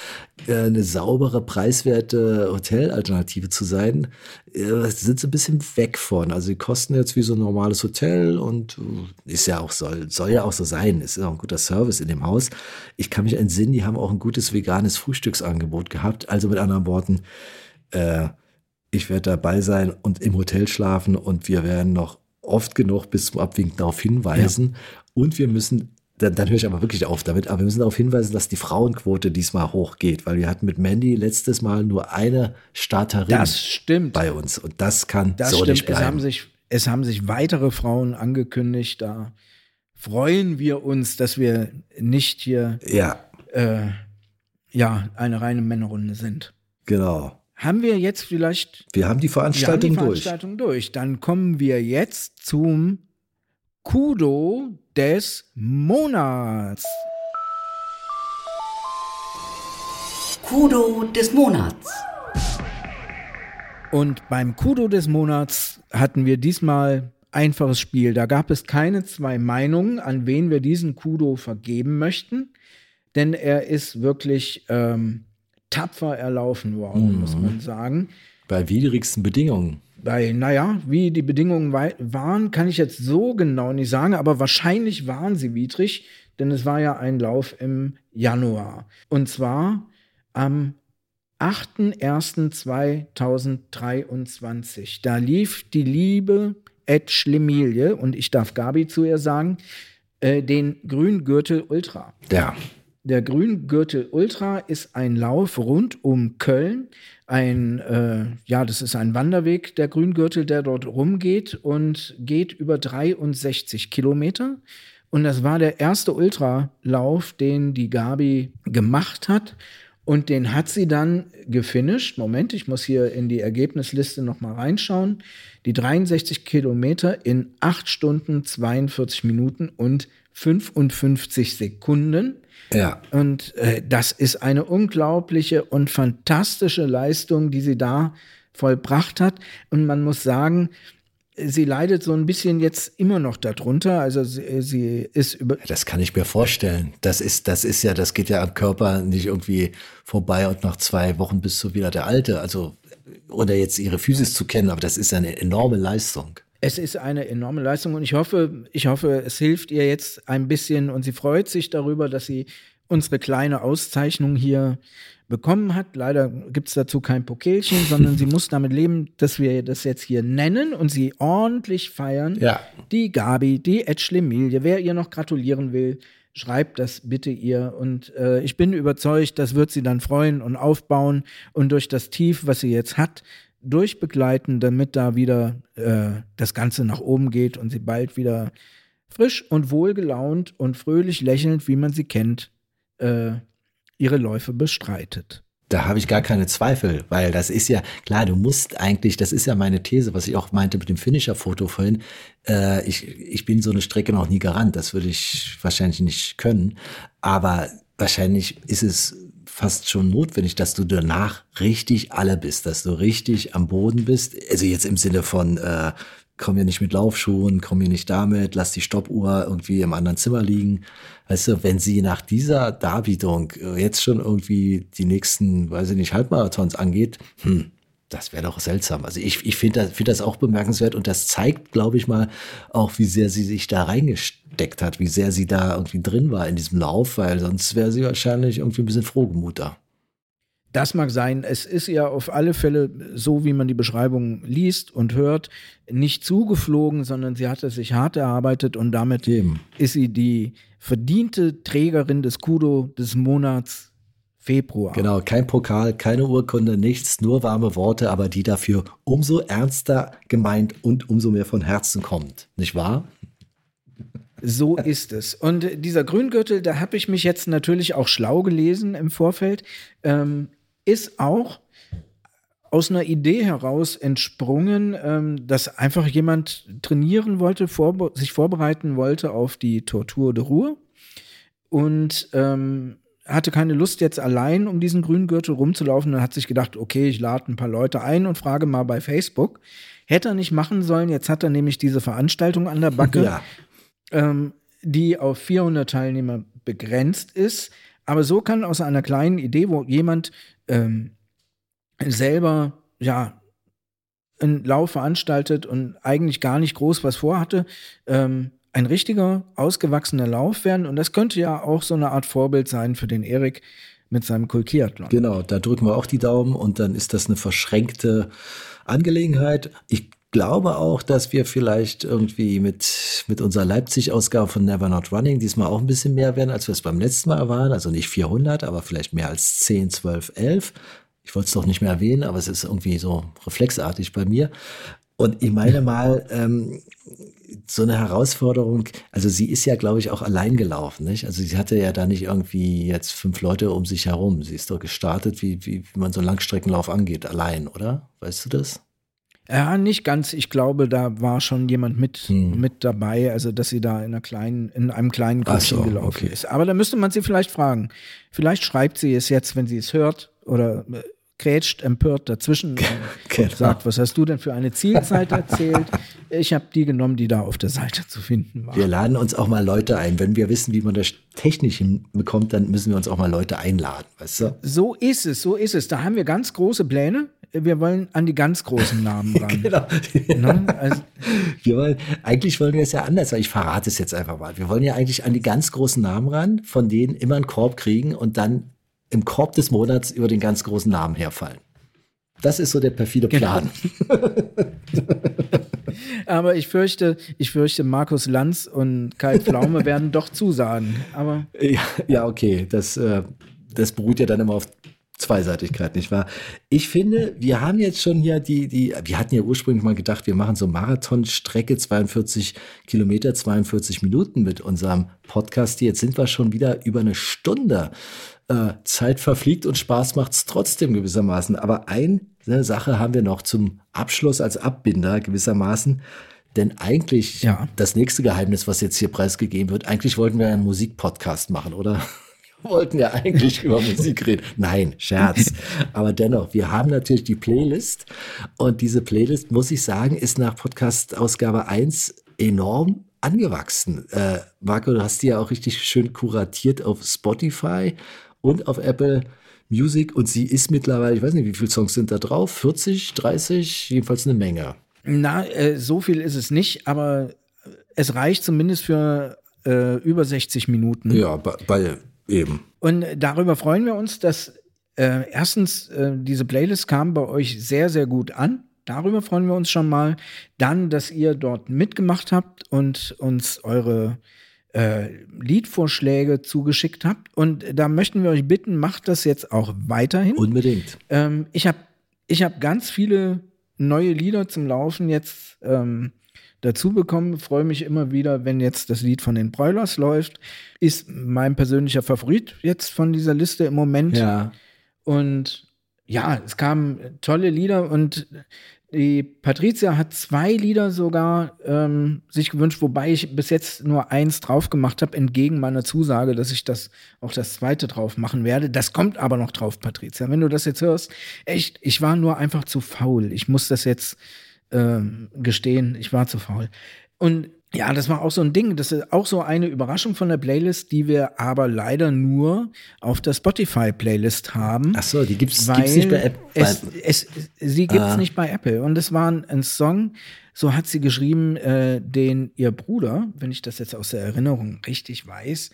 äh, eine saubere, preiswerte Hotelalternative zu sein. Äh, sind sie ein bisschen weg von. Also die kosten jetzt wie so ein normales Hotel und äh, ist ja auch, soll, soll ja auch so sein. Ist ja auch ein guter Service in dem Haus. Ich kann mich entsinnen, die haben auch ein gutes veganes Frühstücksangebot gehabt. Also mit anderen Worten, äh, ich werde dabei sein und im Hotel schlafen und wir werden noch oft genug bis zum Abwinken darauf hinweisen. Und wir müssen, dann, dann höre ich aber wirklich auf damit, aber wir müssen darauf hinweisen, dass die Frauenquote diesmal hochgeht, weil wir hatten mit Mandy letztes Mal nur eine Starterin das stimmt. bei uns und das kann Das so stimmt. nicht Es haben, bleiben. sich, es haben sich weitere Frauen angekündigt. Da freuen wir uns, dass wir nicht hier ja, äh, ja, eine reine Männerrunde sind. genau. Haben wir jetzt vielleicht Wir haben die wir haben die Veranstaltung durch. Veranstaltung durch? Dann kommen wir jetzt zum Kudo des Monats. Kudo des Monats. Und beim Kudo des Monats hatten wir diesmal einfaches Spiel. Da gab es keine zwei Meinungen, an wen wir diesen Kudo vergeben möchten, denn er ist wirklich ähm, tapfer erlaufen worden, muss man sagen. Bei widrigsten Bedingungen. Bei, naja, wie die Bedingungen waren, kann ich jetzt so genau nicht sagen, aber wahrscheinlich waren sie widrig, denn es war ja ein Lauf im Januar. Und zwar am 8.01.2023. Da lief die liebe Ed Schlemilie, und ich darf Gabi zu ihr sagen, äh, den Grüngürtel Ultra. Ja, Der Grüngürtel Ultra ist ein Lauf rund um Köln. Ein, äh, ja, das ist ein Wanderweg, der Grüngürtel, der dort rumgeht und geht über 63 Kilometer. Und das war der erste Ultralauf, den die Gabi gemacht hat. Und den hat sie dann gefinisht. Moment, ich muss hier in die Ergebnisliste noch mal reinschauen. Die 63 Kilometer in 8 Stunden, 42 Minuten und 55 Sekunden. Ja. Und äh, das ist eine unglaubliche und fantastische Leistung, die sie da vollbracht hat. Und man muss sagen, sie leidet so ein bisschen jetzt immer noch darunter. Also sie, sie ist über. Das kann ich mir vorstellen. Das ist, das ist ja, das geht ja am Körper nicht irgendwie vorbei und nach zwei Wochen bist du wieder der Alte. Also, oder jetzt ihre Physis zu kennen, aber das ist ja eine enorme Leistung. Es ist eine enorme Leistung und ich hoffe, ich hoffe, es hilft ihr jetzt ein bisschen und sie freut sich darüber, dass sie unsere kleine Auszeichnung hier bekommen hat. Leider gibt es dazu kein Pokelchen, sondern sie muss damit leben, dass wir das jetzt hier nennen und sie ordentlich feiern. Ja. Die Gabi, die Etschlemilie, wer ihr noch gratulieren will, schreibt das bitte ihr. Und äh, ich bin überzeugt, das wird sie dann freuen und aufbauen und durch das Tief, was sie jetzt hat, durchbegleiten, damit da wieder äh, das Ganze nach oben geht und sie bald wieder frisch und wohlgelaunt und fröhlich lächelnd, wie man sie kennt, äh, ihre Läufe bestreitet. Da habe ich gar keine Zweifel, weil das ist ja, klar, du musst eigentlich, das ist ja meine These, was ich auch meinte mit dem Finisher-Foto vorhin, äh, ich, ich bin so eine Strecke noch nie gerannt, das würde ich wahrscheinlich nicht können, aber wahrscheinlich ist es fast schon notwendig, dass du danach richtig alle bist, dass du richtig am Boden bist, also jetzt im Sinne von, äh, komm hier nicht mit Laufschuhen, komm hier nicht damit, lass die Stoppuhr irgendwie im anderen Zimmer liegen. Weißt du, wenn sie nach dieser Darbietung jetzt schon irgendwie die nächsten, weiß ich nicht, Halbmarathons angeht, hm, das wäre doch seltsam. Also ich, ich finde das, find das auch bemerkenswert und das zeigt, glaube ich mal, auch, wie sehr sie sich da reingesteckt hat, wie sehr sie da irgendwie drin war in diesem Lauf, weil sonst wäre sie wahrscheinlich irgendwie ein bisschen frohgemuter. Das mag sein. Es ist ja auf alle Fälle so, wie man die Beschreibung liest und hört, nicht zugeflogen, sondern sie hatte sich hart erarbeitet und damit Eben. ist sie die verdiente Trägerin des Kudo des Monats Februar. Genau, kein Pokal, keine Urkunde, nichts, nur warme Worte, aber die dafür umso ernster gemeint und umso mehr von Herzen kommt. Nicht wahr? So ist es. Und dieser Grüngürtel, da habe ich mich jetzt natürlich auch schlau gelesen im Vorfeld, ähm, ist auch aus einer Idee heraus entsprungen, ähm, dass einfach jemand trainieren wollte, vorbe sich vorbereiten wollte auf die Tortur de Ruhr und ähm, hatte keine Lust jetzt allein um diesen grünen Gürtel rumzulaufen und hat sich gedacht, okay, ich lade ein paar Leute ein und frage mal bei Facebook. Hätte er nicht machen sollen, jetzt hat er nämlich diese Veranstaltung an der Backe, Ja. ähm, die auf 400 Teilnehmer begrenzt ist. Aber so kann aus einer kleinen Idee, wo jemand ähm, selber ja einen Lauf veranstaltet und eigentlich gar nicht groß was vorhatte, ähm, ein richtiger, ausgewachsener Lauf werden. Und das könnte ja auch so eine Art Vorbild sein für den Erik mit seinem Kulkiathlon. Genau, da drücken wir auch die Daumen und dann ist das eine verschränkte Angelegenheit. Ich glaube auch, dass wir vielleicht irgendwie mit, mit unserer Leipzig-Ausgabe von Never Not Running diesmal auch ein bisschen mehr werden, als wir es beim letzten Mal waren. Also nicht 400, aber vielleicht mehr als 10, 12, 11. Ich wollte es doch nicht mehr erwähnen, aber es ist irgendwie so reflexartig bei mir. Und ich meine mal, ähm, so eine Herausforderung, also sie ist ja, glaube ich, auch allein gelaufen, nicht? Also sie hatte ja da nicht irgendwie jetzt fünf Leute um sich herum. Sie ist doch gestartet, wie, wie, wie man so einen Langstreckenlauf angeht, allein, oder? Weißt du das? Ja, nicht ganz. Ich glaube, da war schon jemand mit, Hm. mit dabei, also dass sie da in einer kleinen, in einem kleinen Grüppchen so, gelaufen okay. ist. Aber da müsste man sie vielleicht fragen. Vielleicht schreibt sie es jetzt, wenn sie es hört, oder äh, grätscht empört dazwischen und Genau. sagt, was hast du denn für eine Zielzeit erzählt? Ich habe die genommen, die da auf der Seite zu finden war. Wir laden uns auch mal Leute ein. Wenn wir wissen, wie man das technisch hinbekommt, dann müssen wir uns auch mal Leute einladen, weißt du? So ist es, so ist es. Da haben wir ganz große Pläne. Wir wollen an die ganz großen Namen ran. Genau. Ne? Also, Wir wollen, eigentlich wollen wir es ja anders, ich verrate es jetzt einfach mal. Wir wollen ja eigentlich an die ganz großen Namen ran, von denen immer einen Korb kriegen und dann im Korb des Monats über den ganz großen Namen herfallen. Das ist so der perfide Plan. aber ich fürchte, ich fürchte, Markus Lanz und Kai Pflaume werden doch zusagen. Aber Ja, ja okay, das, äh, das beruht ja dann immer auf Zweiseitigkeit, nicht wahr? Ich finde, wir haben jetzt schon hier die, die, wir hatten ja ursprünglich mal gedacht, wir machen so Marathonstrecke, 42 Kilometer, 42 Minuten mit unserem Podcast. Jetzt sind wir schon wieder über eine Stunde. Äh, Zeit verfliegt und Spaß macht's trotzdem gewissermaßen. Aber eine Sache haben wir noch zum Abschluss als Abbinder gewissermaßen. Denn eigentlich, Ja. das nächste Geheimnis, was jetzt hier preisgegeben wird, eigentlich wollten wir einen Musikpodcast machen, oder? Wollten ja eigentlich über Musik reden. Nein, Scherz. Aber dennoch, wir haben natürlich die Playlist. Und diese Playlist, muss ich sagen, ist nach Podcast-Ausgabe 1 enorm angewachsen. Äh, Marco, du hast die ja auch richtig schön kuratiert auf Spotify und auf Apple Music. Und sie ist mittlerweile, ich weiß nicht, wie viele Songs sind da drauf? 40, 30? Jedenfalls eine Menge. na, äh, so viel ist es nicht, aber es reicht zumindest für äh, über 60 Minuten. Ja, bei, bei Eben. Und darüber freuen wir uns, dass äh, erstens äh, diese Playlist kam bei euch sehr, sehr gut an. Darüber freuen wir uns schon mal. Dann, dass ihr dort mitgemacht habt und uns eure äh, Liedvorschläge zugeschickt habt. Und da möchten wir euch bitten, macht das jetzt auch weiterhin. Unbedingt. Ähm, ich habe ich hab ganz viele neue Lieder zum Laufen jetzt ähm, dazu bekommen. Freue mich immer wieder, wenn jetzt das Lied von den Broilers läuft. Ist mein persönlicher Favorit jetzt von dieser Liste im Moment. Ja. Und ja, es kamen tolle Lieder und die Patricia hat zwei Lieder sogar ähm, sich gewünscht, wobei ich bis jetzt nur eins drauf gemacht habe, entgegen meiner Zusage, dass ich das auch das zweite drauf machen werde. Das kommt aber noch drauf, Patricia. Wenn du das jetzt hörst, echt, ich war nur einfach zu faul. Ich muss das jetzt ähm, gestehen, ich war zu faul. Und ja, das war auch so ein Ding. Das ist auch so eine Überraschung von der Playlist, die wir aber leider nur auf der Spotify-Playlist haben. Ach so, die gibt's, gibt's nicht bei App. Es, es, sie gibt's Ah. nicht bei Apple. Und es war ein, ein Song, so hat sie geschrieben, äh, den ihr Bruder, wenn ich das jetzt aus der Erinnerung richtig weiß,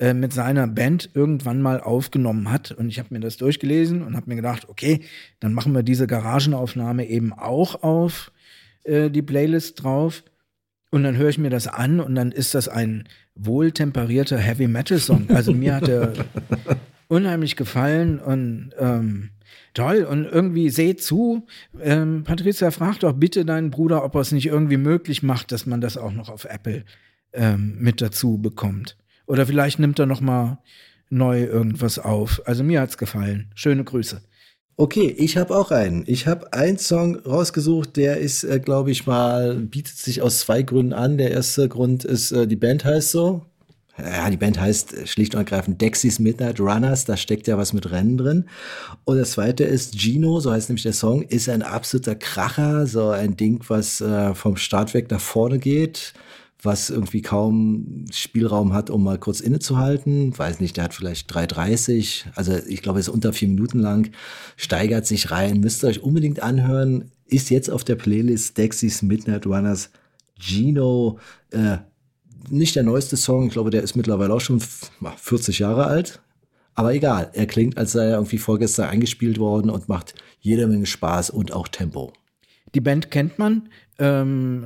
äh, mit seiner Band irgendwann mal aufgenommen hat. Und ich habe mir das durchgelesen und habe mir gedacht, okay, dann machen wir diese Garagenaufnahme eben auch auf äh, die Playlist drauf. Und dann höre ich mir das an und dann ist das ein wohltemperierter Heavy Metal Song. Also mir hat er unheimlich gefallen und ähm, toll. Und irgendwie seht zu, ähm, Patricia, frag doch bitte deinen Bruder, ob er es nicht irgendwie möglich macht, dass man das auch noch auf Apple ähm, mit dazu bekommt. Oder vielleicht nimmt er noch mal neu irgendwas auf. Also mir hat's gefallen. Schöne Grüße. Okay, ich habe auch einen. Ich habe einen Song rausgesucht, der ist, äh, glaube ich mal, bietet sich aus zwei Gründen an. Der erste Grund ist, äh, die Band heißt so. Ja, die Band heißt äh, schlicht und ergreifend Dexys Midnight Runners. Da steckt ja was mit Rennen drin. Und das zweite ist Gino, so heißt nämlich der Song, ist ein absoluter Kracher. So ein Ding, was äh, vom Start weg nach vorne geht was irgendwie kaum Spielraum hat, um mal kurz innezuhalten. Weiß nicht, der hat vielleicht 3,30, also ich glaube, es ist unter vier Minuten lang, steigert sich rein, müsst ihr euch unbedingt anhören, ist jetzt auf der Playlist Dexys Midnight Runners. Gino, äh, nicht der neueste Song, ich glaube, der ist mittlerweile auch schon 40 Jahre alt, aber egal, er klingt, als sei er irgendwie vorgestern eingespielt worden und macht jede Menge Spaß und auch Tempo. Die Band kennt man. Ähm,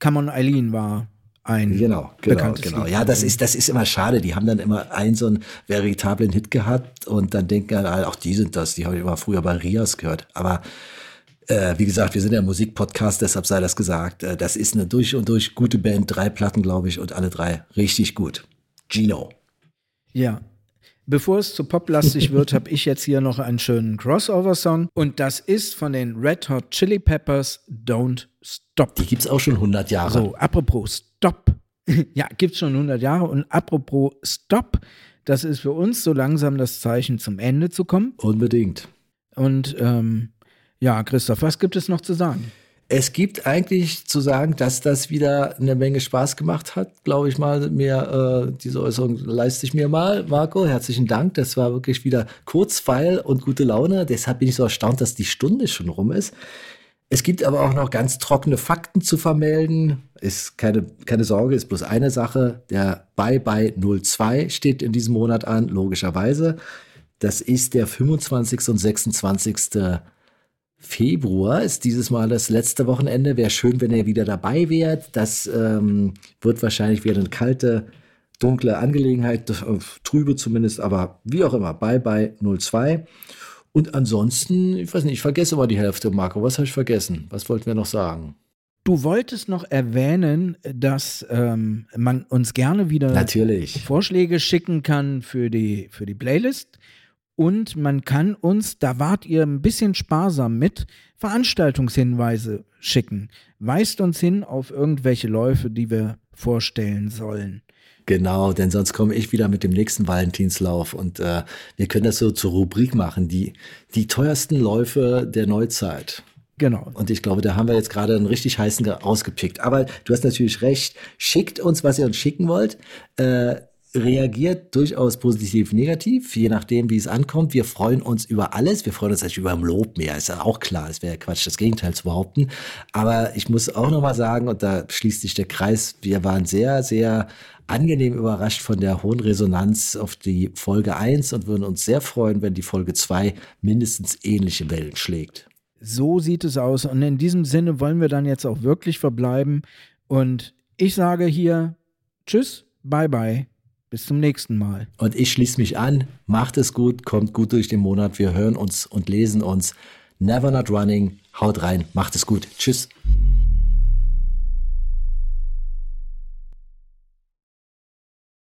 Come on Eileen war ein Genau, genau, bekanntes genau. Lied. Ja, das ist, das ist immer schade. Die haben dann immer einen so einen veritablen Hit gehabt und dann denken alle, auch die sind das. Die habe ich immer früher bei Rias gehört. Aber äh, wie gesagt, wir sind ja ein Musikpodcast, deshalb sei das gesagt. Äh, das ist eine durch und durch gute Band. Drei Platten, glaube ich, und alle drei richtig gut. Gino. Ja. Bevor es zu poplastig wird, habe ich jetzt hier noch einen schönen Crossover-Song. Und das ist von den Red Hot Chili Peppers Don't Stop. Die gibt's auch schon 100 Jahre. So, apropos Stop. ja, gibt's schon 100 Jahre. Und apropos Stop, das ist für uns so langsam das Zeichen zum Ende zu kommen. Unbedingt. Und ähm, ja, Christoph, was gibt es noch zu sagen? Es gibt eigentlich zu sagen, dass das wieder eine Menge Spaß gemacht hat, glaube ich mal. Mir äh, diese Äußerung leiste ich mir mal, Marco. Herzlichen Dank. Das war wirklich wieder kurzweil und gute Laune. Deshalb bin ich so erstaunt, dass die Stunde schon rum ist. Es gibt aber auch noch ganz trockene Fakten zu vermelden. Ist keine, keine Sorge, ist bloß eine Sache. Der Bye Bye 02 steht in diesem Monat an, logischerweise. Das ist der 25. und 26. Februar ist dieses Mal das letzte Wochenende. Wäre schön, wenn ihr wieder dabei wärt. Das ähm, wird wahrscheinlich wieder eine kalte, dunkle Angelegenheit, äh, trübe zumindest, aber wie auch immer, bye bye 02. Und ansonsten, ich weiß nicht, ich vergesse mal die Hälfte, Marco. Was habe ich vergessen? Was wollten wir noch sagen? Du wolltest noch erwähnen, dass ähm, man uns gerne wieder Natürlich. Vorschläge schicken kann für die, für die Playlist. Und man kann uns, da wart ihr ein bisschen sparsam mit, Veranstaltungshinweise schicken. Weist uns hin auf irgendwelche Läufe, die wir vorstellen sollen. Genau, denn sonst komme ich wieder mit dem nächsten Valentinslauf und äh, wir können das so zur Rubrik machen, die, die teuersten Läufe der Neuzeit. Genau. Und ich glaube, da haben wir jetzt gerade einen richtig heißen rausgepickt. Aber du hast natürlich recht. Schickt uns, was ihr uns schicken wollt. Äh, reagiert durchaus positiv, negativ, je nachdem, wie es ankommt. Wir freuen uns über alles. Wir freuen uns natürlich über ein Lob mehr. Ist ja auch klar. Es wäre Quatsch, das Gegenteil zu behaupten. Aber ich muss auch nochmal sagen, und da schließt sich der Kreis, wir waren sehr, sehr angenehm überrascht von der hohen Resonanz auf die Folge 1 und würden uns sehr freuen, wenn die Folge 2 mindestens ähnliche Wellen schlägt. So sieht es aus. Und in diesem Sinne wollen wir dann jetzt auch wirklich verbleiben. Und ich sage hier Tschüss, bye bye. Bis zum nächsten Mal. Und ich schließe mich an. Macht es gut, kommt gut durch den Monat. Wir hören uns und lesen uns. Never Not Running. Haut rein. Macht es gut. Tschüss.